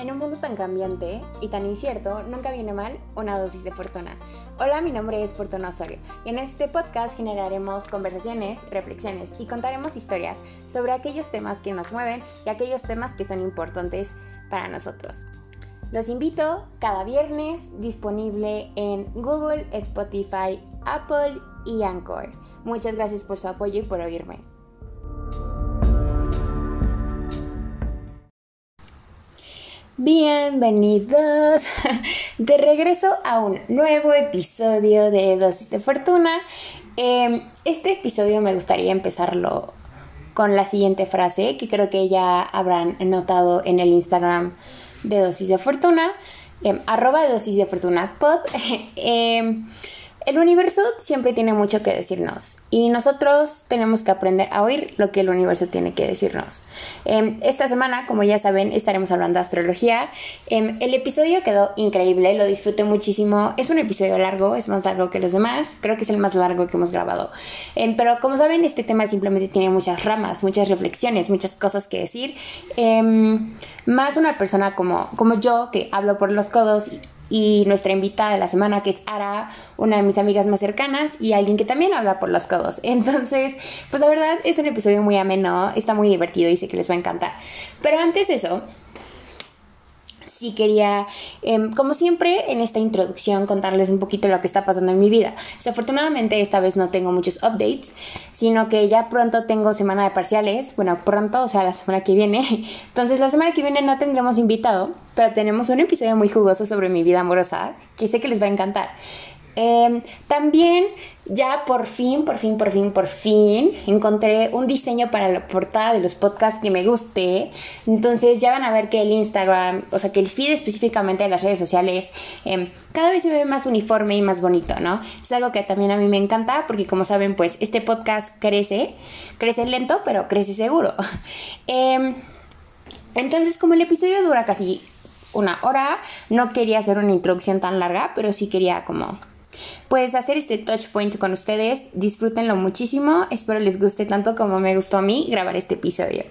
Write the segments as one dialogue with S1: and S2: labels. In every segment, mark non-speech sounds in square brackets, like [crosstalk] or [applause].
S1: En un mundo tan cambiante y tan incierto, nunca viene mal una dosis de fortuna. Hola, mi nombre es Fortuna Osorio y en este podcast generaremos conversaciones, reflexiones y contaremos historias sobre aquellos temas que nos mueven y aquellos temas que son importantes para nosotros. Los invito cada viernes disponible en Google, Spotify, Apple y Anchor. Muchas gracias por su apoyo y por oírme. Bienvenidos [laughs] de regreso a un nuevo episodio de Dosis de Fortuna. Em, este episodio me gustaría empezarlo con la siguiente frase que creo que ya habrán notado en el Instagram de Dosis de Fortuna, em, arroba dosis de fortuna pod. [laughs] Em, el universo siempre tiene mucho que decirnos y nosotros tenemos que aprender a oír lo que el universo tiene que decirnos. Em, esta semana, como ya saben, estaremos hablando de astrología. Em, el episodio quedó increíble, lo disfruté muchísimo. Es un episodio largo, es más largo que los demás. Creo que es el más largo que hemos grabado. Em, pero como saben, este tema simplemente tiene muchas ramas, muchas reflexiones, muchas cosas que decir. más una persona como, como yo, que hablo por los codos y nuestra invitada de la semana que es Ara, una de mis amigas más cercanas y alguien que también habla por los codos. [laughs] Entonces, pues la verdad es un episodio muy ameno, está muy divertido y sé que les va a encantar. Pero antes de eso, sí quería, em, como siempre, en esta introducción contarles un poquito lo que está pasando en mi vida. Desafortunadamente esta vez no tengo muchos updates, sino que ya pronto tengo semana de parciales, bueno, pronto, o sea, la semana que viene. [laughs] Entonces la semana que viene no tendremos invitado, pero tenemos un episodio muy jugoso sobre mi vida amorosa, que sé que les va a encantar. Em, también ya por fin, por fin, por fin, por fin encontré un diseño para la portada de los podcasts que me guste. Entonces ya van a ver que el Instagram, o sea, que el feed específicamente de las redes sociales, em, cada vez se ve más uniforme y más bonito, ¿no? Es algo que también a mí me encanta porque como saben, pues este podcast crece, crece lento, pero crece seguro. [laughs] Em, entonces, como el episodio dura casi una hora, no quería hacer una introducción tan larga, pero sí quería como pues hacer este touch point con ustedes. Disfrútenlo muchísimo. Espero les guste tanto como me gustó a mí grabar este episodio.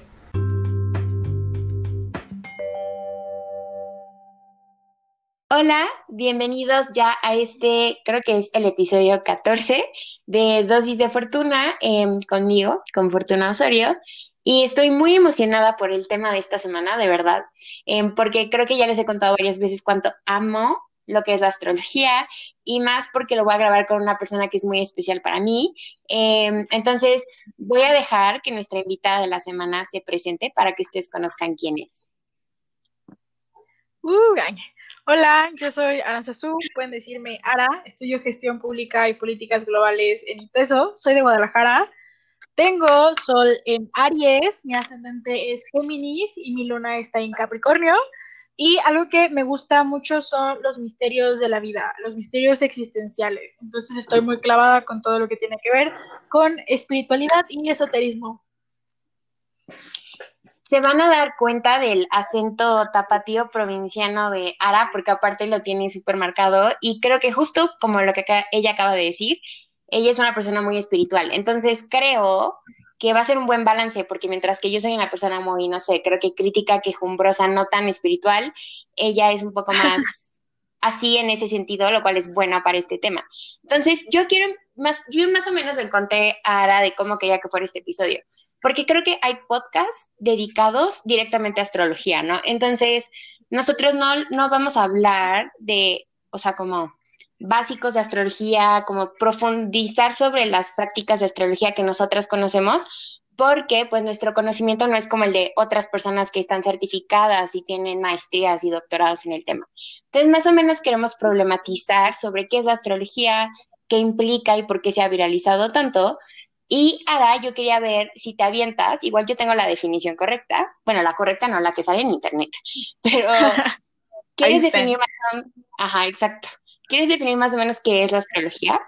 S1: Hola, bienvenidos ya a este, creo que es el episodio 14 de Dosis de Fortuna em, conmigo, con Fortuna Osorio. Y estoy muy emocionada por el tema de esta semana, de verdad, em, porque creo que ya les he contado varias veces cuánto amo lo que es la astrología y más porque lo voy a grabar con una persona que es muy especial para mí. Em, entonces, voy a dejar que nuestra invitada de la semana se presente para que ustedes conozcan quién es.
S2: Uh, hola, yo soy Aranzazú, pueden decirme Ara, estudio gestión pública y políticas globales en ITESO, soy de Guadalajara. Tengo sol en Aries, mi ascendente es Géminis y mi luna está en Capricornio. Y algo que me gusta mucho son los misterios de la vida, los misterios existenciales. Entonces estoy muy clavada con todo lo que tiene que ver con espiritualidad y esoterismo.
S1: Se van a dar cuenta del acento tapatío provinciano de Ara, porque aparte lo tiene súper marcado. Y creo que justo como lo que ella acaba de decir, ella es una persona muy espiritual. Entonces creo que va a ser un buen balance, porque mientras que yo soy una persona muy, no sé, creo que crítica, quejumbrosa, no tan espiritual, ella es un poco más [laughs] así en ese sentido, lo cual es bueno para este tema. Entonces, yo quiero más, yo más o menos le conté a Ara de cómo quería que fuera este episodio, porque creo que hay podcasts dedicados directamente a astrología, ¿no? Entonces, nosotros no, no vamos a hablar de, o sea, como básicos de astrología, como profundizar sobre las prácticas de astrología que nosotras conocemos, porque pues nuestro conocimiento no es como el de otras personas que están certificadas y tienen maestrías y doctorados en el tema. Entonces, más o menos queremos problematizar sobre qué es la astrología, qué implica y por qué se ha viralizado tanto. Y ahora yo quería ver si te avientas, igual yo tengo la definición correcta, bueno, la correcta no la que sale en internet, [laughs] pero [laughs] ¿quieres definir más? Ajá, exacto. ¿Quieres definir más o menos qué es la astrología?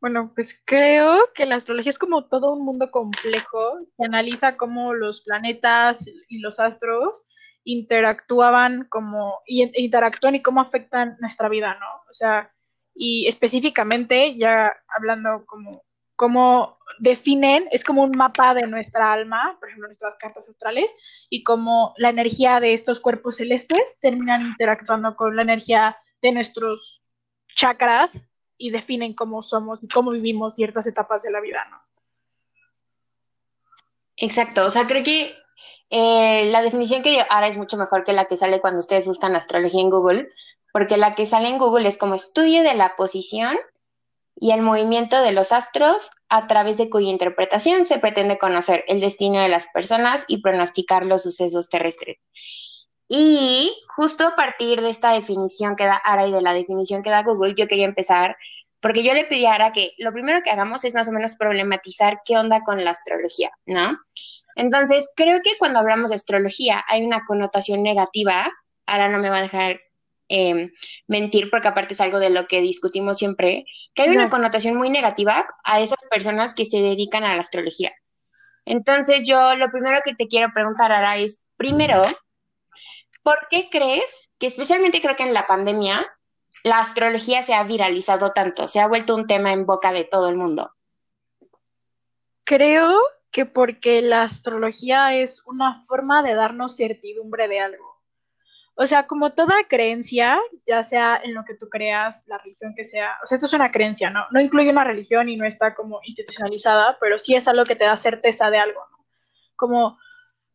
S2: Bueno, pues creo que la astrología es como todo un mundo complejo que analiza cómo los planetas y los astros interactúan como y interactúan y cómo afectan nuestra vida, ¿no? O sea, y específicamente ya hablando como cómo definen, es como un mapa de nuestra alma, por ejemplo, nuestras cartas astrales, y cómo la energía de estos cuerpos celestes terminan interactuando con la energía de nuestros chakras y definen cómo somos y cómo vivimos ciertas etapas de la vida, ¿no?
S1: Exacto, o sea, creo que eh, la definición que ahora es mucho mejor que la que sale cuando ustedes buscan astrología en Google, porque la que sale en Google es como estudio de la posición y el movimiento de los astros a través de cuya interpretación se pretende conocer el destino de las personas y pronosticar los sucesos terrestres. Y justo a partir de esta definición que da Ara y de la definición que da Google, yo quería empezar porque yo le pedí a Ara que lo primero que hagamos es más o menos problematizar qué onda con la astrología, ¿no? Entonces, creo que cuando hablamos de astrología hay una connotación negativa, Ara no me va a dejar Em, mentir, porque aparte es algo de lo que discutimos siempre, que hay una connotación muy negativa a esas personas que se dedican a la astrología. Entonces yo lo primero que te quiero preguntar, Ara, es, primero, ¿por qué crees que especialmente creo que en la pandemia la astrología se ha viralizado tanto, se ha vuelto un tema en boca de todo el mundo?
S2: Creo que porque la astrología es una forma de darnos certidumbre de algo. O sea, como toda creencia, ya sea en lo que tú creas, la religión que sea, o sea, esto es una creencia, ¿no? No incluye una religión y no está como institucionalizada, pero sí es algo que te da certeza de algo, ¿no? Como,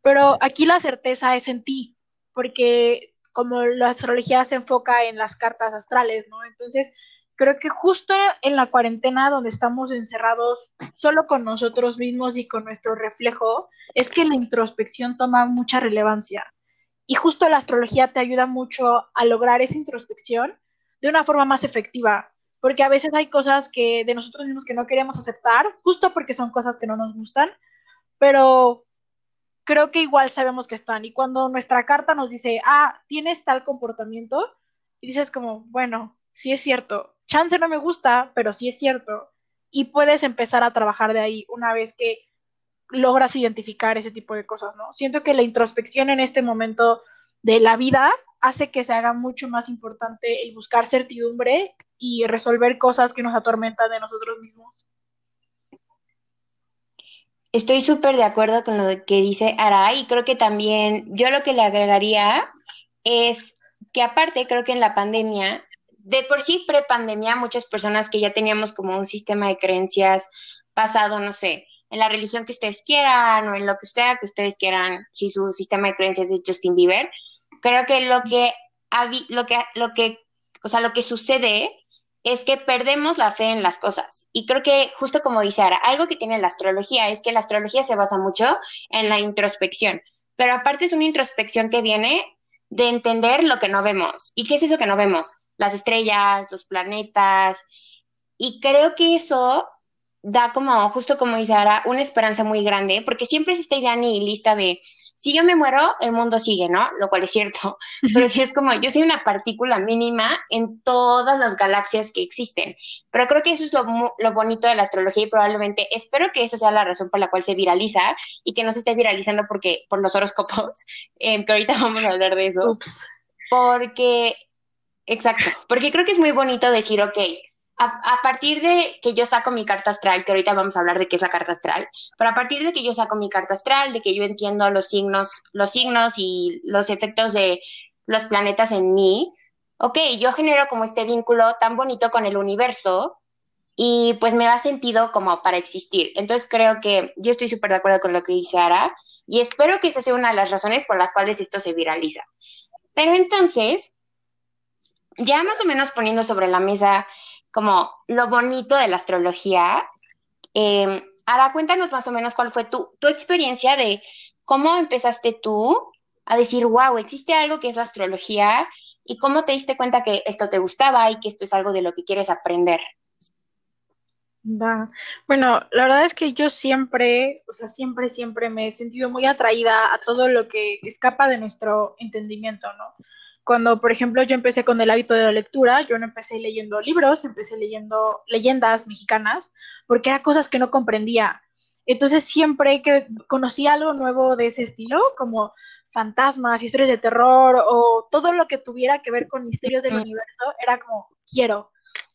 S2: pero aquí la certeza es en ti, porque como la astrología se enfoca en las cartas astrales, ¿no? Entonces, creo que justo en la cuarentena donde estamos encerrados solo con nosotros mismos y con nuestro reflejo, es que la introspección toma mucha relevancia. Y justo la astrología te ayuda mucho a lograr esa introspección de una forma más efectiva, porque a veces hay cosas que de nosotros mismos que no queremos aceptar, justo porque son cosas que no nos gustan, pero creo que igual sabemos que están. Y cuando nuestra carta nos dice, ah, tienes tal comportamiento, y dices como, bueno, sí es cierto, chance no me gusta, pero sí es cierto. Y puedes empezar a trabajar de ahí una vez que logras identificar ese tipo de cosas, ¿no? Siento que la introspección en este momento de la vida hace que se haga mucho más importante el buscar certidumbre y resolver cosas que nos atormentan de nosotros mismos.
S1: Estoy súper de acuerdo con lo que dice Ara y creo que también yo lo que le agregaría es que aparte creo que en la pandemia, de por sí pre-pandemia, muchas personas que ya teníamos como un sistema de creencias pasado, no sé, en la religión que ustedes quieran o en lo que sea que ustedes quieran, si su sistema de creencias es Justin Bieber, creo que lo que, lo que, lo que, o sea, lo que sucede es que perdemos la fe en las cosas. Y creo que, justo como dice Ara, algo que tiene la astrología es que la astrología se basa mucho en la introspección, pero aparte es una introspección que viene de entender lo que no vemos. ¿Y qué es eso que no vemos? Las estrellas, los planetas. Y creo que eso da como, justo como dice Ara, una esperanza muy grande, porque siempre es esta idea nihilista de, si yo me muero, el mundo sigue, ¿no? Lo cual es cierto, pero sí es como, yo soy una partícula mínima en todas las galaxias que existen, pero creo que eso es lo, lo bonito de la astrología y probablemente, espero que esa sea la razón por la cual se viraliza y que no se esté viralizando porque, por los horóscopos, [laughs] eh, que ahorita vamos a hablar de eso, porque, exacto, porque creo que es muy bonito decir, ok, a, partir de que yo saco mi carta astral, que ahorita vamos a hablar de qué es la carta astral, pero a partir de que yo saco mi carta astral, de que yo entiendo los signos, los signos y los efectos de los planetas en mí, ok, yo genero como este vínculo tan bonito con el universo y pues me da sentido como para existir. Entonces creo que yo estoy súper de acuerdo con lo que dice Ara y espero que esa sea una de las razones por las cuales esto se viraliza. Pero entonces, ya más o menos poniendo sobre la mesa como lo bonito de la astrología. Eh, Ara, cuéntanos más o menos cuál fue tu, tu experiencia de cómo empezaste tú a decir, wow, existe algo que es la astrología y cómo te diste cuenta que esto te gustaba y que esto es algo de lo que quieres aprender.
S2: Bueno, la verdad es que yo siempre, o sea, siempre, siempre me he sentido muy atraída a todo lo que escapa de nuestro entendimiento, ¿no? Cuando, por ejemplo, yo empecé con el hábito de la lectura, yo no empecé leyendo libros, empecé leyendo leyendas mexicanas, porque eran cosas que no comprendía. Entonces, siempre que conocía algo nuevo de ese estilo, como fantasmas, historias de terror o todo lo que tuviera que ver con misterios del universo, era como, quiero.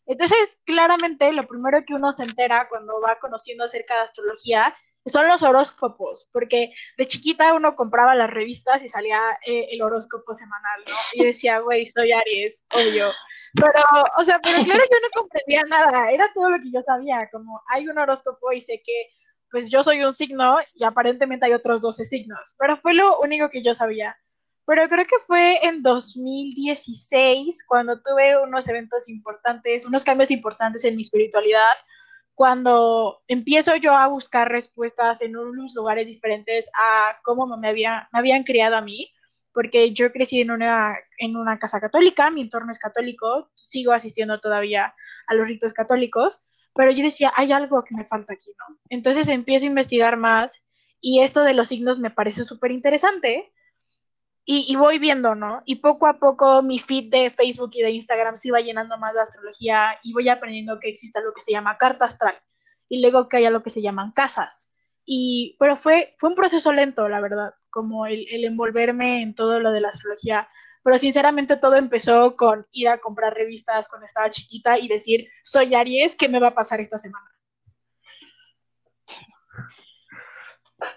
S2: Entonces, claramente, lo primero que uno se entera cuando va conociendo acerca de astrología son los horóscopos, porque de chiquita uno compraba las revistas y salía eh, el horóscopo semanal, ¿no? Y decía, güey, soy Aries, obvio. Pero, o sea, pero claro, yo no comprendía nada, era todo lo que yo sabía, como hay un horóscopo y sé que, pues yo soy un signo y aparentemente hay otros 12 signos, pero fue lo único que yo sabía. Pero creo que fue en 2016 cuando tuve unos eventos importantes, unos cambios importantes en mi espiritualidad, cuando empiezo yo a buscar respuestas en unos lugares diferentes a cómo me, había, me habían criado a mí, porque yo crecí en una, en una casa católica, mi entorno es católico, sigo asistiendo todavía a los ritos católicos, pero yo decía, hay algo que me falta aquí, ¿no? Entonces empiezo a investigar más y esto de los signos me parece súper interesante y, voy viendo, ¿no? Y poco a poco mi feed de Facebook y de Instagram se va llenando más de astrología y voy aprendiendo que existe lo que se llama carta astral y luego que haya lo que se llaman casas. Y, pero fue, fue un proceso lento, la verdad, como el, el envolverme en todo lo de la astrología. Pero sinceramente todo empezó con ir a comprar revistas cuando estaba chiquita y decir, soy Aries, ¿qué me va a pasar esta semana?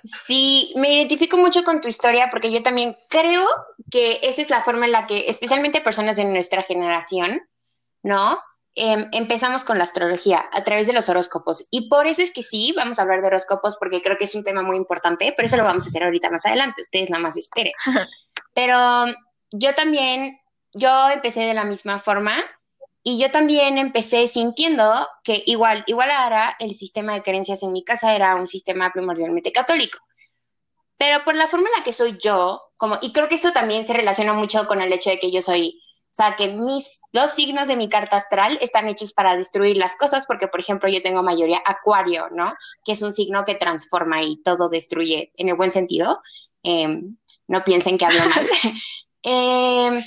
S1: Sí, me identifico mucho con tu historia porque yo también creo que esa es la forma en la que, especialmente personas de nuestra generación, ¿no? Em, empezamos con la astrología a través de los horóscopos. Y por eso es que sí, vamos a hablar de horóscopos porque creo que es un tema muy importante, pero eso lo vamos a hacer ahorita más adelante. Ustedes nada más esperen. [laughs] Pero yo también, yo empecé de la misma forma y yo también empecé sintiendo que igual, igual ahora el sistema de creencias en mi casa era un sistema primordialmente católico. Pero por la forma en la que soy yo, como, y creo que esto también se relaciona mucho con el hecho de que yo soy, o sea, que mis, los signos de mi carta astral están hechos para destruir las cosas, porque por ejemplo yo tengo mayoría acuario, ¿no? Que es un signo que transforma y todo destruye en el buen sentido. Em, no piensen que hablo mal. [laughs] eh,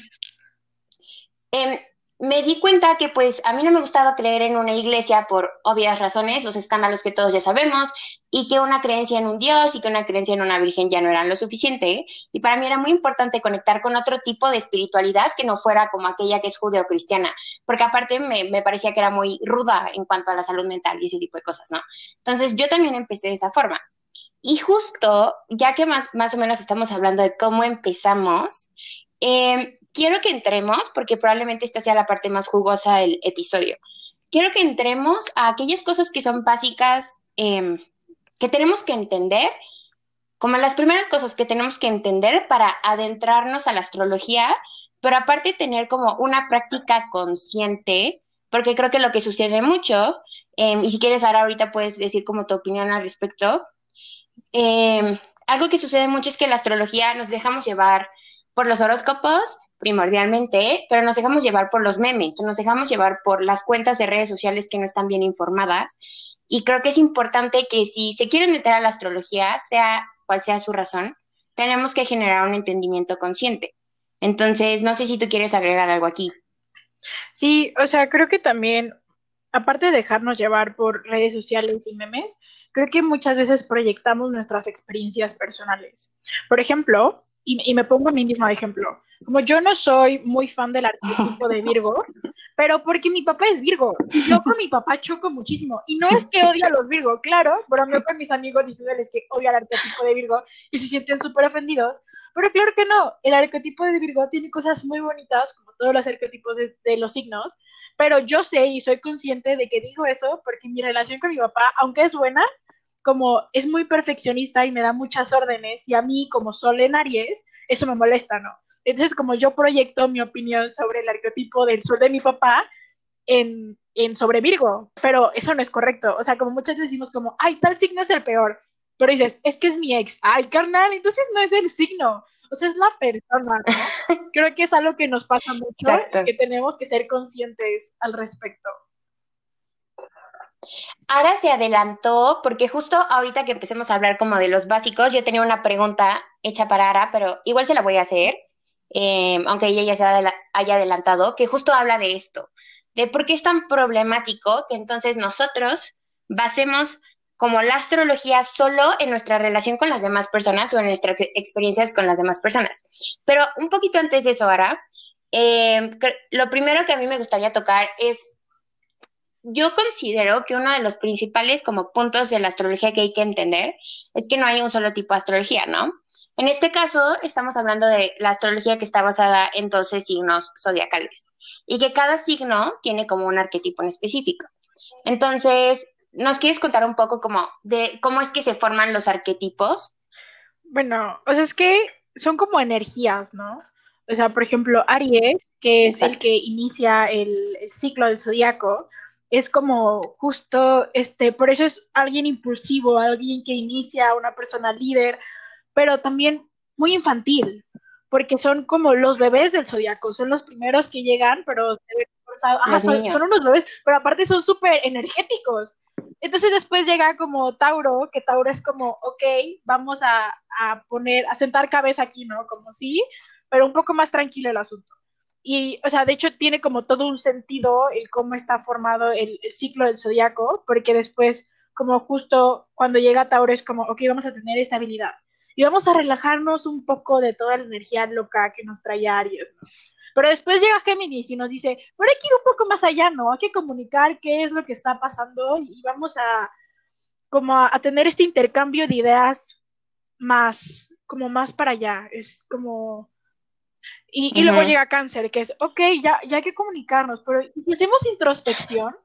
S1: me di cuenta que pues a mí no me gustaba creer en una iglesia por obvias razones, los escándalos que todos ya sabemos, y que una creencia en un Dios y que una creencia en una Virgen ya no eran lo suficiente. Y para mí era muy importante conectar con otro tipo de espiritualidad que no fuera como aquella que es judeocristiana, porque aparte me, me parecía que era muy ruda en cuanto a la salud mental y ese tipo de cosas, ¿no? Entonces yo también empecé de esa forma. Y justo, ya que más, más o menos estamos hablando de cómo empezamos, eh, quiero que entremos, porque probablemente esta sea la parte más jugosa del episodio. Quiero que entremos a aquellas cosas que son básicas, em, que tenemos que entender, como las primeras cosas que tenemos que entender para adentrarnos a la astrología, pero aparte tener como una práctica consciente, porque creo que lo que sucede mucho, em, y si quieres ahora ahorita puedes decir como tu opinión al respecto, em, algo que sucede mucho es que la astrología nos dejamos llevar por los horóscopos primordialmente, pero nos dejamos llevar por los memes, nos dejamos llevar por las cuentas de redes sociales que no están bien informadas. Y creo que es importante que si se quieren meter a la astrología, sea cual sea su razón, tenemos que generar un entendimiento consciente. Entonces, no sé si tú quieres agregar algo aquí.
S2: Sí, o sea, creo que también, aparte de dejarnos llevar por redes sociales y memes, creo que muchas veces proyectamos nuestras experiencias personales. Por ejemplo, y, me pongo a mí misma de ejemplo. Como yo no soy muy fan del arquetipo de [laughs] Virgo, pero porque mi papá es Virgo. Y yo con mi papá choco muchísimo. Y no es que odie a los Virgo, claro, bromeo con mis amigos diciéndoles que odia el arquetipo de Virgo y se sienten súper ofendidos. Pero claro que no. El arquetipo de Virgo tiene cosas muy bonitas, como todos los arquetipos de, de los signos. Pero yo sé y soy consciente de que digo eso porque mi relación con mi papá, aunque es buena, como es muy perfeccionista y me da muchas órdenes y a mí como Sol en Aries, eso me molesta, ¿no? Entonces como yo proyecto mi opinión sobre el arquetipo del Sol de mi papá en, en sobre Virgo, pero eso no es correcto, o sea, como muchas veces decimos como, ay, tal signo es el peor, pero dices, es que es mi ex, ay, carnal, entonces no es el signo, o sea, es la persona, ¿no? [laughs] Creo que es algo que nos pasa mucho, y que tenemos que ser conscientes al respecto.
S1: Ara se adelantó porque justo ahorita que empecemos a hablar como de los básicos, yo tenía una pregunta hecha para Ara, pero igual se la voy a hacer, em, aunque ella ya se haya adelantado, que justo habla de esto, de por qué es tan problemático que entonces nosotros basemos como la astrología solo en nuestra relación con las demás personas o en nuestras experiencias con las demás personas. Pero un poquito antes de eso, Ara, em, lo primero que a mí me gustaría tocar es yo considero que uno de los principales como puntos de la astrología que hay que entender es que no hay un solo tipo de astrología, ¿no? En este caso, estamos hablando de la astrología que está basada en 12 signos zodiacales y que cada signo tiene como un arquetipo en específico. Entonces, ¿nos quieres contar un poco como de cómo es que se forman los arquetipos?
S2: Bueno, o sea, es que son como energías, ¿no? O sea, por ejemplo, Aries, que es el que inicia el, el ciclo del zodiaco, es como justo, este, por eso es alguien impulsivo, alguien que inicia, una persona líder, pero también muy infantil, porque son como los bebés del zodiaco, son los primeros que llegan, pero son, son, unos bebés, pero aparte son súper energéticos. Entonces después llega como Tauro, que Tauro es como, ok, vamos a, a poner, a sentar cabeza aquí, ¿no? Como sí, pero un poco más tranquilo el asunto. Y, o sea, de hecho tiene como todo un sentido el cómo está formado el, ciclo del zodiaco, porque después, como justo cuando llega Tauro, es como, ok, vamos a tener estabilidad y vamos a relajarnos un poco de toda la energía loca que nos trae Aries, ¿no? Pero después llega Géminis y nos dice, pero hay que ir un poco más allá, ¿no? Hay que comunicar qué es lo que está pasando y vamos a como a, tener este intercambio de ideas más, como más para allá. Es como... Y, luego llega cáncer, que es, ok, ya, ya hay que comunicarnos, pero si hacemos introspección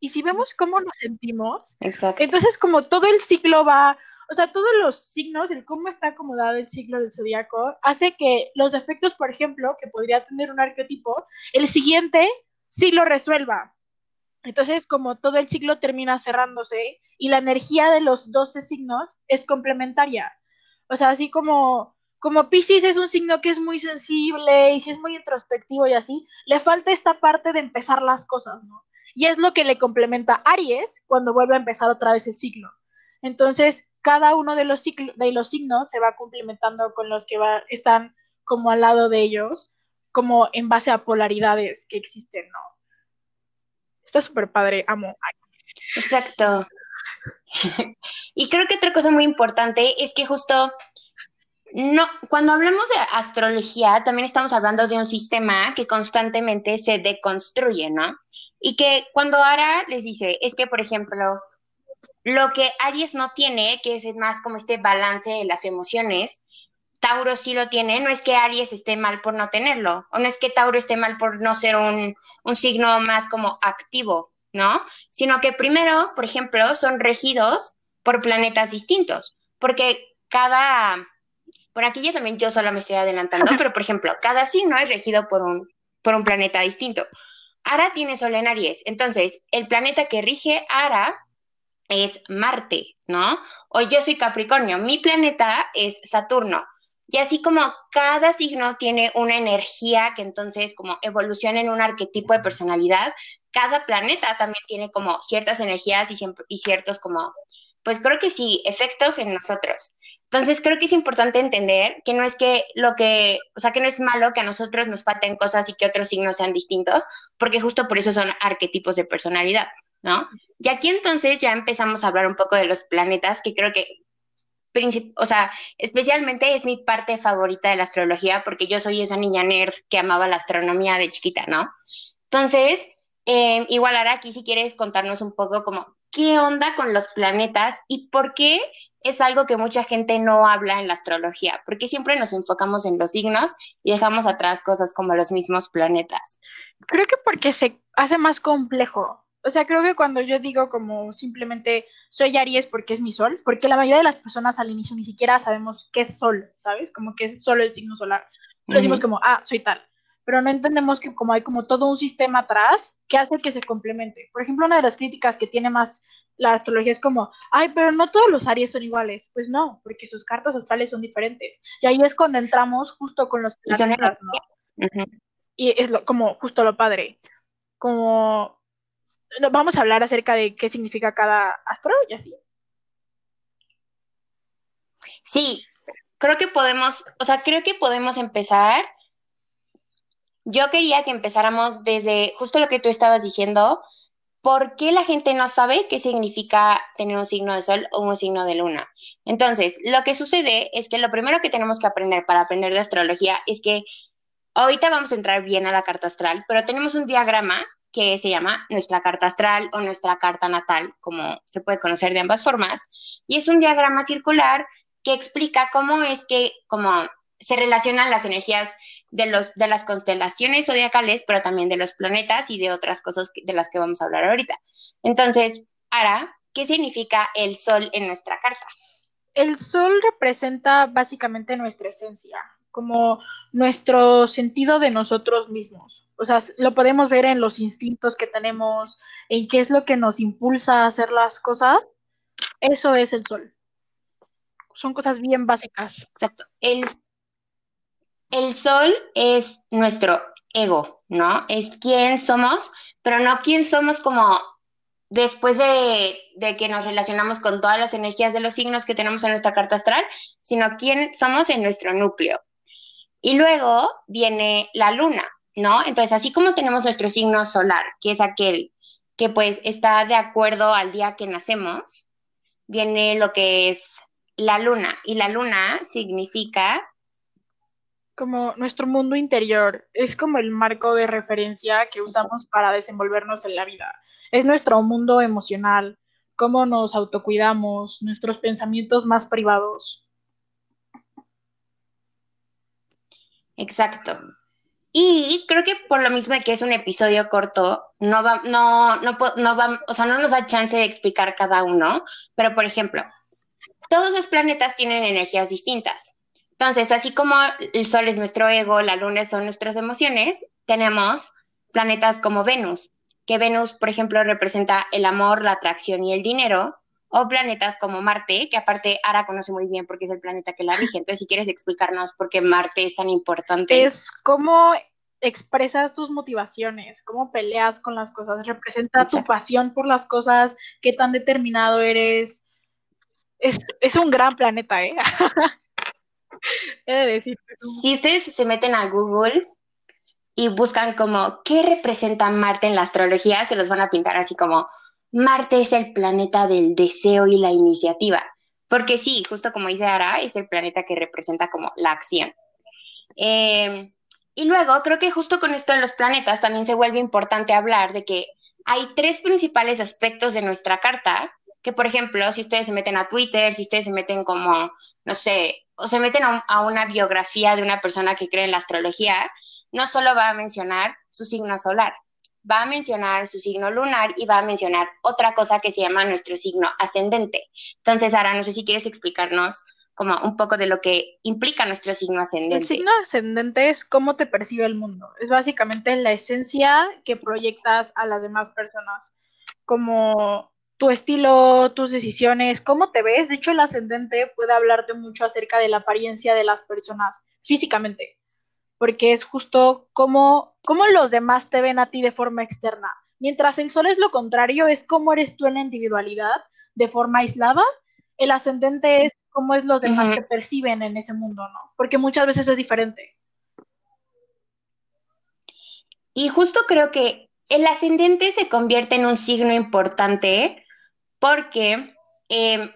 S2: y si vemos cómo nos sentimos, entonces como todo el ciclo va o sea, todos los signos, el cómo está acomodado el ciclo del zodiaco, hace que los efectos, por ejemplo, que podría tener un arquetipo, el siguiente sí lo resuelva. Entonces, como todo el ciclo termina cerrándose y la energía de los 12 signos es complementaria. O sea, así como, como Pisces es un signo que es muy sensible y si es muy introspectivo y así, le falta esta parte de empezar las cosas, ¿no? Y es lo que le complementa a Aries cuando vuelve a empezar otra vez el ciclo. Entonces, cada uno de los, signos se va complementando con los que están como al lado de ellos, como en base a polaridades que existen, ¿no? Está súper padre, amo.
S1: Exacto. [laughs] y creo que otra cosa muy importante es que justo no, cuando hablamos de astrología, también estamos hablando de un sistema que constantemente se deconstruye, ¿no? Y que cuando Ara les dice, es que, por ejemplo, lo que Aries no tiene, que es más como este balance de las emociones, Tauro sí lo tiene, no es que Aries esté mal por no tenerlo, o no es que Tauro esté mal por no ser un, signo más como activo, ¿no? Sino que primero, por ejemplo, son regidos por planetas distintos, porque cada, por aquí ya también yo solo me estoy adelantando, [laughs] pero por ejemplo, cada signo es regido por un, por un planeta distinto. Ara tiene Sol en Aries, entonces el planeta que rige Ara es Marte, ¿no? O yo soy Capricornio, mi planeta es Saturno. Y así como cada signo tiene una energía que entonces como evoluciona en un arquetipo de personalidad, cada planeta también tiene como ciertas energías y, y ciertos como, pues creo que sí, efectos en nosotros. Entonces creo que es importante entender que no es que lo que, o sea, que no es malo que a nosotros nos falten cosas y que otros signos sean distintos, porque justo por eso son arquetipos de personalidad. ¿no? Y aquí entonces ya empezamos a hablar un poco de los planetas, que creo que, o sea, especialmente es mi parte favorita de la astrología, porque yo soy esa niña nerd que amaba la astronomía de chiquita, ¿no? Entonces, eh, igual ahora aquí si quieres contarnos un poco como qué onda con los planetas y por qué es algo que mucha gente no habla en la astrología, porque siempre nos enfocamos en los signos y dejamos atrás cosas como los mismos planetas.
S2: Creo que porque se hace más complejo o sea, creo que cuando yo digo como simplemente soy Aries porque es mi sol, porque la mayoría de las personas al inicio ni siquiera sabemos qué es sol, ¿sabes? Como que es solo el signo solar. Lo decimos como, ah, soy tal. Pero no entendemos que como hay como todo un sistema atrás que hace que se complemente. Por ejemplo, una de las críticas que tiene más la astrología es como, ay, pero no todos los Aries son iguales. Pues no, porque sus cartas astrales son diferentes. Y ahí es cuando entramos justo con los planetas, ¿no? Y es lo, como justo lo padre. Como vamos a hablar acerca de qué significa cada astro y así.
S1: Sí, creo que podemos, o sea, creo que podemos empezar. Yo quería que empezáramos desde justo lo que tú estabas diciendo. ¿Por qué la gente no sabe qué significa tener un signo de sol o un signo de luna? Entonces, lo que sucede es que lo primero que tenemos que aprender para aprender de astrología es que ahorita vamos a entrar bien a la carta astral, pero tenemos un diagrama que se llama nuestra carta astral o nuestra carta natal, como se puede conocer de ambas formas, y es un diagrama circular que explica cómo es que como se relacionan las energías de, los, de las constelaciones zodiacales, pero también de los planetas y de otras cosas de las que vamos a hablar ahorita. Entonces, Ara, ¿qué significa el sol en nuestra carta?
S2: El sol representa básicamente nuestra esencia, como nuestro sentido de nosotros mismos. O sea, lo podemos ver en los instintos que tenemos, en qué es lo que nos impulsa a hacer las cosas. Eso es el sol. Son cosas bien básicas.
S1: Exacto. El, el sol es nuestro ego, ¿no? Es quién somos, pero no quién somos como después de, que nos relacionamos con todas las energías de los signos que tenemos en nuestra carta astral, sino quién somos en nuestro núcleo. Y luego viene la luna, ¿no? Entonces, así como tenemos nuestro signo solar, que es aquel que pues está de acuerdo al día que nacemos, viene lo que es la luna. Y la luna significa...
S2: Como nuestro mundo interior, es como el marco de referencia que usamos para desenvolvernos en la vida. Es nuestro mundo emocional, cómo nos autocuidamos, nuestros pensamientos más privados.
S1: Exacto. Y creo que por lo mismo que es un episodio corto, no va, no, no, no va, o sea, no nos da chance de explicar cada uno, pero por ejemplo, todos los planetas tienen energías distintas. Entonces, así como el Sol es nuestro ego, la Luna son nuestras emociones, tenemos planetas como Venus, que Venus, por ejemplo, representa el amor, la atracción y el dinero, o planetas como Marte, que aparte Ara conoce muy bien porque es el planeta que la [laughs] rige. Entonces, si quieres explicarnos por qué Marte es tan importante.
S2: Es cómo expresas tus motivaciones, cómo peleas con las cosas, representa tu pasión por las cosas, qué tan determinado eres. Es, es un gran planeta, ¿eh? [laughs]
S1: Si ustedes se meten a Google y buscan como qué representa Marte en la astrología, se los van a pintar así como Marte es el planeta del deseo y la iniciativa. Porque sí, justo como dice Ara, es el planeta que representa como la acción. Em, y luego, creo que justo con esto de los planetas también se vuelve importante hablar de que hay tres principales aspectos de nuestra carta, que por ejemplo, si ustedes se meten a Twitter, si ustedes se meten como, no sé, o se meten a una biografía de una persona que cree en la astrología, no solo va a mencionar su signo solar, va a mencionar su signo lunar y va a mencionar otra cosa que se llama nuestro signo ascendente. Entonces, ahora no sé si quieres explicarnos como un poco de lo que implica nuestro signo ascendente.
S2: El signo ascendente es cómo te percibe el mundo. Es básicamente la esencia que proyectas a las demás personas. Como tu estilo, tus decisiones, cómo te ves. De hecho, el ascendente puede hablarte mucho acerca de la apariencia de las personas físicamente porque es justo como, como los demás te ven a ti de forma externa. Mientras el sol es lo contrario, es cómo eres tú en la individualidad, de forma aislada. El ascendente es cómo es los demás que perciben en ese mundo, ¿no? Porque muchas veces es diferente.
S1: Y justo creo que el ascendente se convierte en un signo importante porque eh,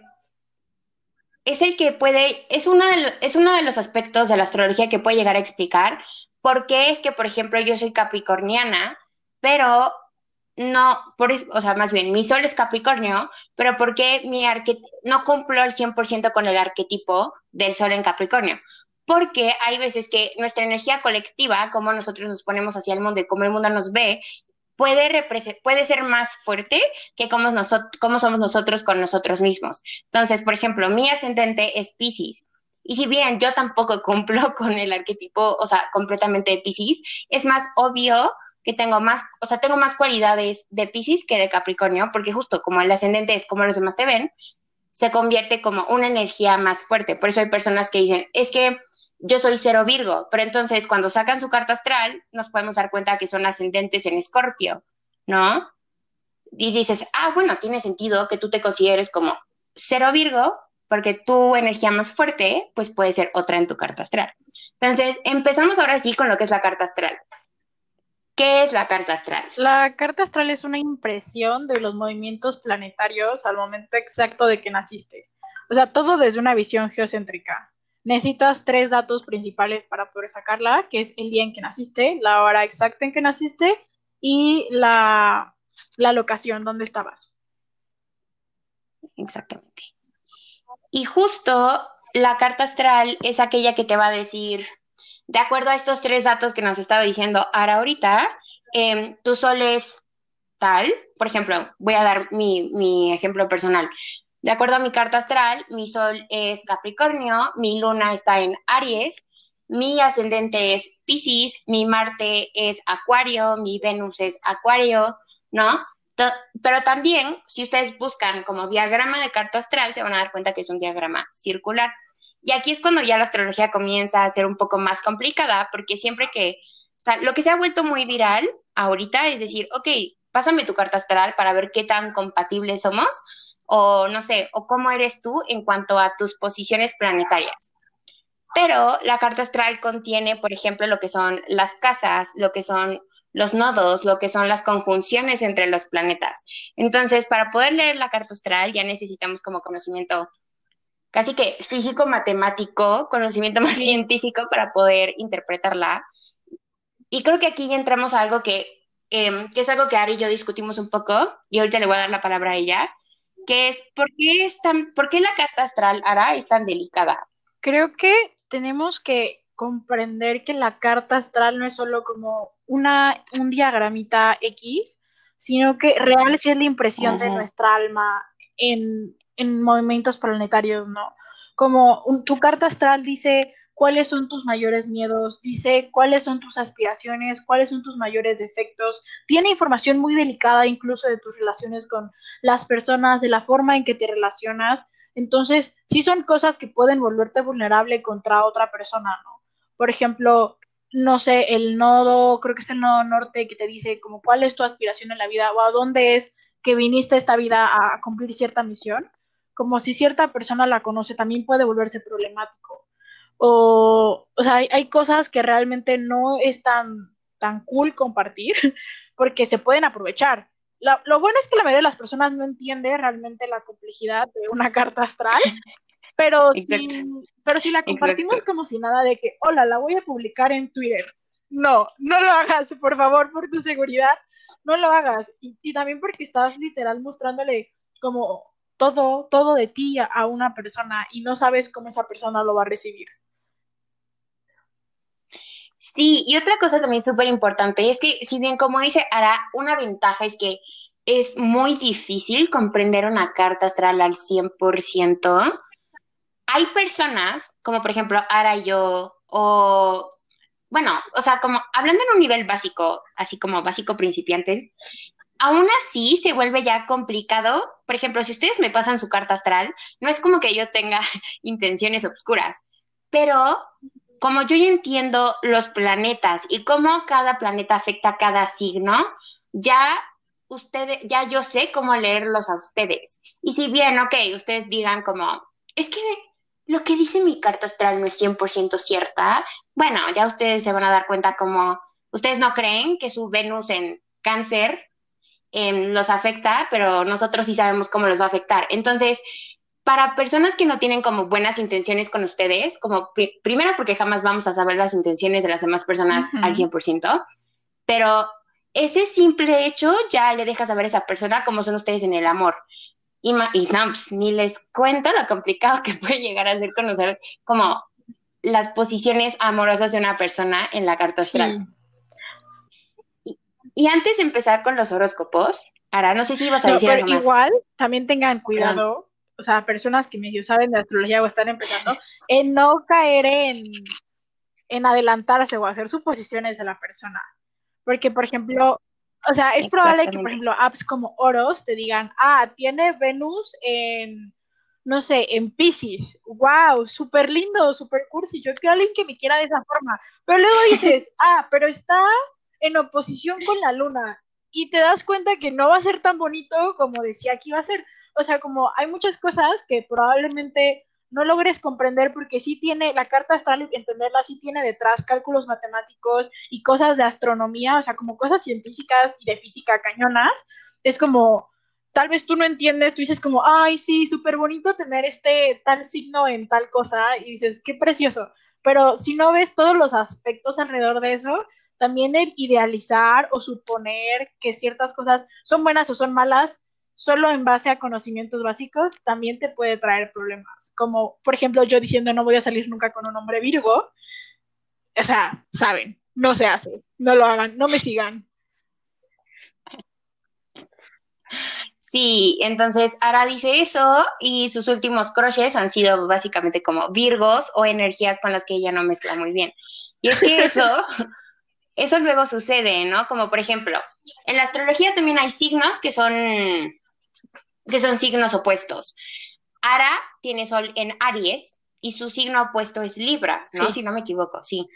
S1: es el que puede, es, una es uno de los aspectos de la astrología que puede llegar a explicar por qué es que, por ejemplo, yo soy capricorniana, pero no, por, o sea, más bien, mi sol es Capricornio, pero ¿por qué mi no cumplo al 100% con el arquetipo del sol en Capricornio? Porque hay veces que nuestra energía colectiva, como nosotros nos ponemos hacia el mundo y cómo el mundo nos ve, puede, puede ser más fuerte que cómo somos nosotros con nosotros mismos. Entonces, por ejemplo, mi ascendente es Pisces. Y si bien yo tampoco [laughs] cumplo con el arquetipo, o sea, completamente de Pisces, es más obvio que tengo más, o sea, tengo más cualidades de Pisces que de Capricornio, porque justo como el ascendente es como los demás te ven, se convierte como una energía más fuerte. Por eso hay personas que dicen, es que yo soy cero Virgo, pero entonces cuando sacan su carta astral nos podemos dar cuenta que son ascendentes en Escorpio, ¿no? Y dices, ah, bueno, tiene sentido que tú te consideres como cero Virgo, porque tu energía más fuerte, pues puede ser otra en tu carta astral. Entonces, empezamos ahora sí con lo que es la carta astral. ¿Qué es la carta astral?
S2: La carta astral es una impresión de los movimientos planetarios al momento exacto de que naciste. O sea, todo desde una visión geocéntrica. Necesitas tres datos principales para poder sacarla, que es el día en que naciste, la hora exacta en que naciste y la, la locación donde estabas.
S1: Exactamente. Y justo la carta astral es aquella que te va a decir, de acuerdo a estos tres datos que nos estaba diciendo Ara ahorita, eh, tu sol es tal, por ejemplo, voy a dar mi, mi ejemplo personal. De acuerdo a mi carta astral, mi sol es Capricornio, mi luna está en Aries, mi ascendente es Pisces, mi Marte es Acuario, mi Venus es Acuario, ¿no? Pero también, si ustedes buscan como diagrama de carta astral, se van a dar cuenta que es un diagrama circular. Y aquí es cuando ya la astrología comienza a ser un poco más complicada, porque siempre que, o sea, lo que se ha vuelto muy viral ahorita es decir, ok, pásame tu carta astral para ver qué tan compatibles somos, o no sé, o cómo eres tú en cuanto a tus posiciones planetarias. Pero la carta astral contiene, por ejemplo, lo que son las casas, lo que son los nodos, lo que son las conjunciones entre los planetas. Entonces, para poder leer la carta astral ya necesitamos como conocimiento casi que físico, matemático, conocimiento más científico para poder interpretarla. Y creo que aquí ya entramos a algo que, em, que es algo que Ari y yo discutimos un poco, y ahorita le voy a dar la palabra a ella, que es, ¿por qué, es tan, ¿por qué la carta astral, Ara, es tan delicada?
S2: Creo que tenemos que comprender que la carta astral no es solo como una, un diagramita X, sino que real sí es la impresión de nuestra alma en, en movimientos planetarios, ¿no? Como tu carta astral dice cuáles son tus mayores miedos, dice cuáles son tus aspiraciones, cuáles son tus mayores defectos, tiene información muy delicada incluso de tus relaciones con las personas, de la forma en que te relacionas, entonces, sí son cosas que pueden volverte vulnerable contra otra persona, ¿no? Por ejemplo, no sé, el nodo, creo que es el nodo norte que te dice como cuál es tu aspiración en la vida o a dónde es que viniste esta vida a cumplir cierta misión, como si cierta persona la conoce, también puede volverse problemático. O, o sea, hay, hay cosas que realmente no es tan, tan cool compartir [laughs] porque se pueden aprovechar lo bueno es que la mayoría de las personas no entiende realmente la complejidad de una [laughs] carta astral, pero, si, pero si la compartimos como si nada de que, hola, la voy a publicar en Twitter. No, no lo hagas, por favor, por tu seguridad, no lo hagas. Y, también porque estás literal mostrándole como todo, todo de ti a una persona y no sabes cómo esa persona lo va a recibir.
S1: Sí, y otra cosa también súper importante es que, si bien como dice Ara, una ventaja es que es muy difícil comprender una carta astral al 100%. Hay personas, como por ejemplo Ara yo, o bueno, o sea, como hablando en un nivel básico, así como básico principiantes, aún así se vuelve ya complicado. Por ejemplo, si ustedes me pasan su carta astral, no es como que yo tenga [laughs] intenciones oscuras, pero como yo entiendo los planetas y cómo cada planeta afecta a cada signo, ya ustedes, ya yo sé cómo leerlos a ustedes. Y si bien, ok, ustedes digan como, es que lo que dice mi carta astral no es 100% cierta, bueno, ya ustedes se van a dar cuenta como, ustedes no creen que su Venus en cáncer em, los afecta, pero nosotros sí sabemos cómo los va a afectar. Entonces, para personas que no tienen como buenas intenciones con ustedes, como primero porque jamás vamos a saber las intenciones de las demás personas al 100%, pero ese simple hecho ya le deja saber a esa persona cómo son ustedes en el amor. Y, y no, pues, ni les cuento lo complicado que [laughs] puede llegar a ser conocer como las posiciones amorosas de una persona en la carta astral. Y, antes de empezar con los horóscopos, ahora no sé si ibas a decir algo más.
S2: Igual, también tengan cuidado o sea, personas que medio saben de astrología o están empezando, en no caer en, en adelantarse o hacer suposiciones de la persona. Porque, por ejemplo, o sea, es probable que, por ejemplo, apps como Oros te digan, ah, tiene Venus en, no sé, en Pisces. ¡Wow! Súper lindo, súper cursi. Yo quiero a alguien que me quiera de esa forma. Pero luego dices, [laughs] ah, pero está en oposición con la luna. Y te das cuenta que no va a ser tan bonito como decía que iba a ser. O sea, como hay muchas cosas que probablemente no logres comprender porque sí tiene, la carta astral, entenderla, sí tiene detrás cálculos matemáticos y cosas de astronomía, o sea, como cosas científicas y de física cañonas. Es como, tal vez tú no entiendes, tú dices como, ay, sí, súper bonito tener este tal signo en tal cosa y dices, qué precioso. Pero si no ves todos los aspectos alrededor de eso, también el idealizar o suponer que ciertas cosas son buenas o son malas solo en base a conocimientos básicos también te puede traer problemas. Como, por ejemplo, yo diciendo no voy a salir nunca con un hombre Virgo. O sea, saben, no se hace, no lo hagan, no me sigan.
S1: Sí, entonces Ara dice eso y sus últimos crushes han sido básicamente como Virgos o energías con las que ella no mezcla muy bien. Y es que eso, [laughs] eso luego sucede, ¿no? Como por ejemplo, en la astrología también hay signos que son que son signos opuestos. Ara tiene sol en Aries y su signo opuesto es Libra, ¿no? Si no me equivoco, sí.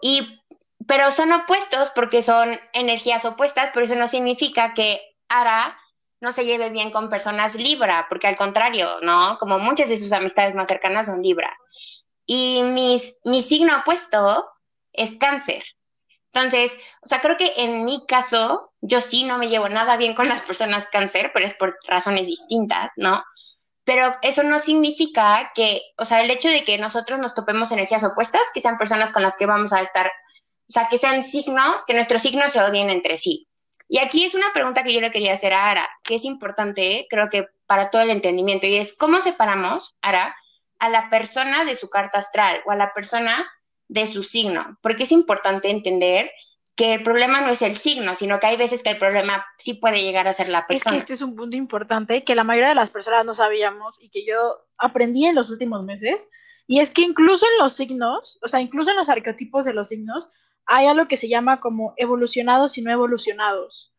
S1: Y, pero son opuestos porque son energías opuestas, pero eso no significa que Ara no se lleve bien con personas Libra, porque al contrario, ¿no? Como muchas de sus amistades más cercanas son Libra. Y mi signo opuesto es Cáncer. Entonces, o sea, creo que en mi caso, yo sí no me llevo nada bien con las personas cáncer, pero es por razones distintas, ¿no? Pero eso no significa que, o sea, el hecho de que nosotros nos topemos energías opuestas, que sean personas con las que vamos a estar, o sea, que sean signos, que nuestros signos se odien entre sí. Y aquí es una pregunta que yo le quería hacer a Ara, que es importante, creo que para todo el entendimiento, y es, ¿cómo separamos, Ara, a la persona de su carta astral o a la persona de su signo, porque es importante entender que el problema no es el signo, sino que hay veces que el problema sí puede llegar a ser la persona.
S2: Es que este es un punto importante que la mayoría de las personas no sabíamos y que yo aprendí en los últimos meses, y es que incluso en los signos, o sea, incluso en los arqueotipos de los signos, hay algo que se llama como evolucionados y no evolucionados.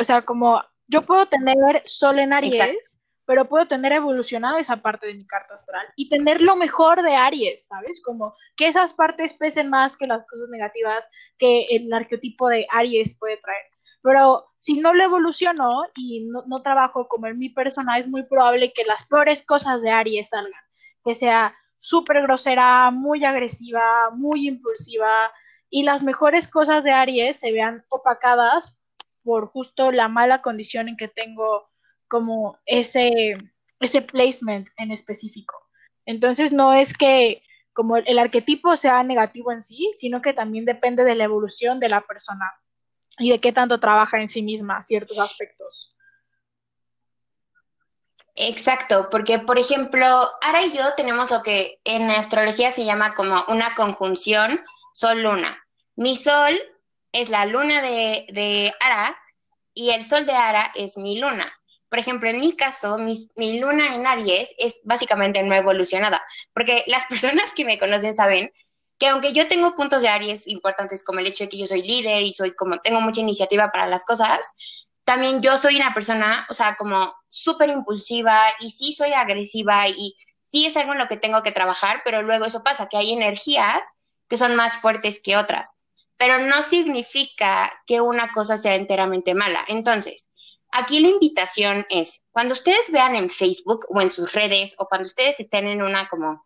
S2: O sea, como yo puedo tener Sol en Aries, pero puedo tener evolucionado esa parte de mi carta astral y tener lo mejor de Aries, ¿sabes? Como que esas partes pesen más que las cosas negativas que el arquetipo de Aries puede traer. Pero si no lo evoluciono y no, trabajo como en mi persona, es muy probable que las peores cosas de Aries salgan. Que sea súper grosera, muy agresiva, muy impulsiva, y las mejores cosas de Aries se vean opacadas por justo la mala condición en que tengo como ese, ese placement en específico. Entonces no es que como el, arquetipo sea negativo en sí, sino que también depende de la evolución de la persona y de qué tanto trabaja en sí misma ciertos aspectos.
S1: Exacto, porque por ejemplo, Ara y yo tenemos lo que en astrología se llama como una conjunción Sol-Luna. Mi Sol es la luna de, de Ara y el Sol de Ara es mi luna. Por ejemplo, en mi caso, mi, luna en Aries es básicamente no evolucionada, porque [laughs] las personas que me conocen saben que aunque yo tengo puntos de Aries importantes como el hecho de que yo soy líder y soy como tengo mucha iniciativa para las cosas, también yo soy una persona, o sea, como súper impulsiva y sí soy agresiva y sí es algo en lo que tengo que trabajar, pero luego eso pasa, que hay energías que son más fuertes que otras, pero no significa que una cosa sea enteramente mala. Entonces, Aquí la invitación es, cuando ustedes vean en Facebook o en sus redes o cuando ustedes estén en una como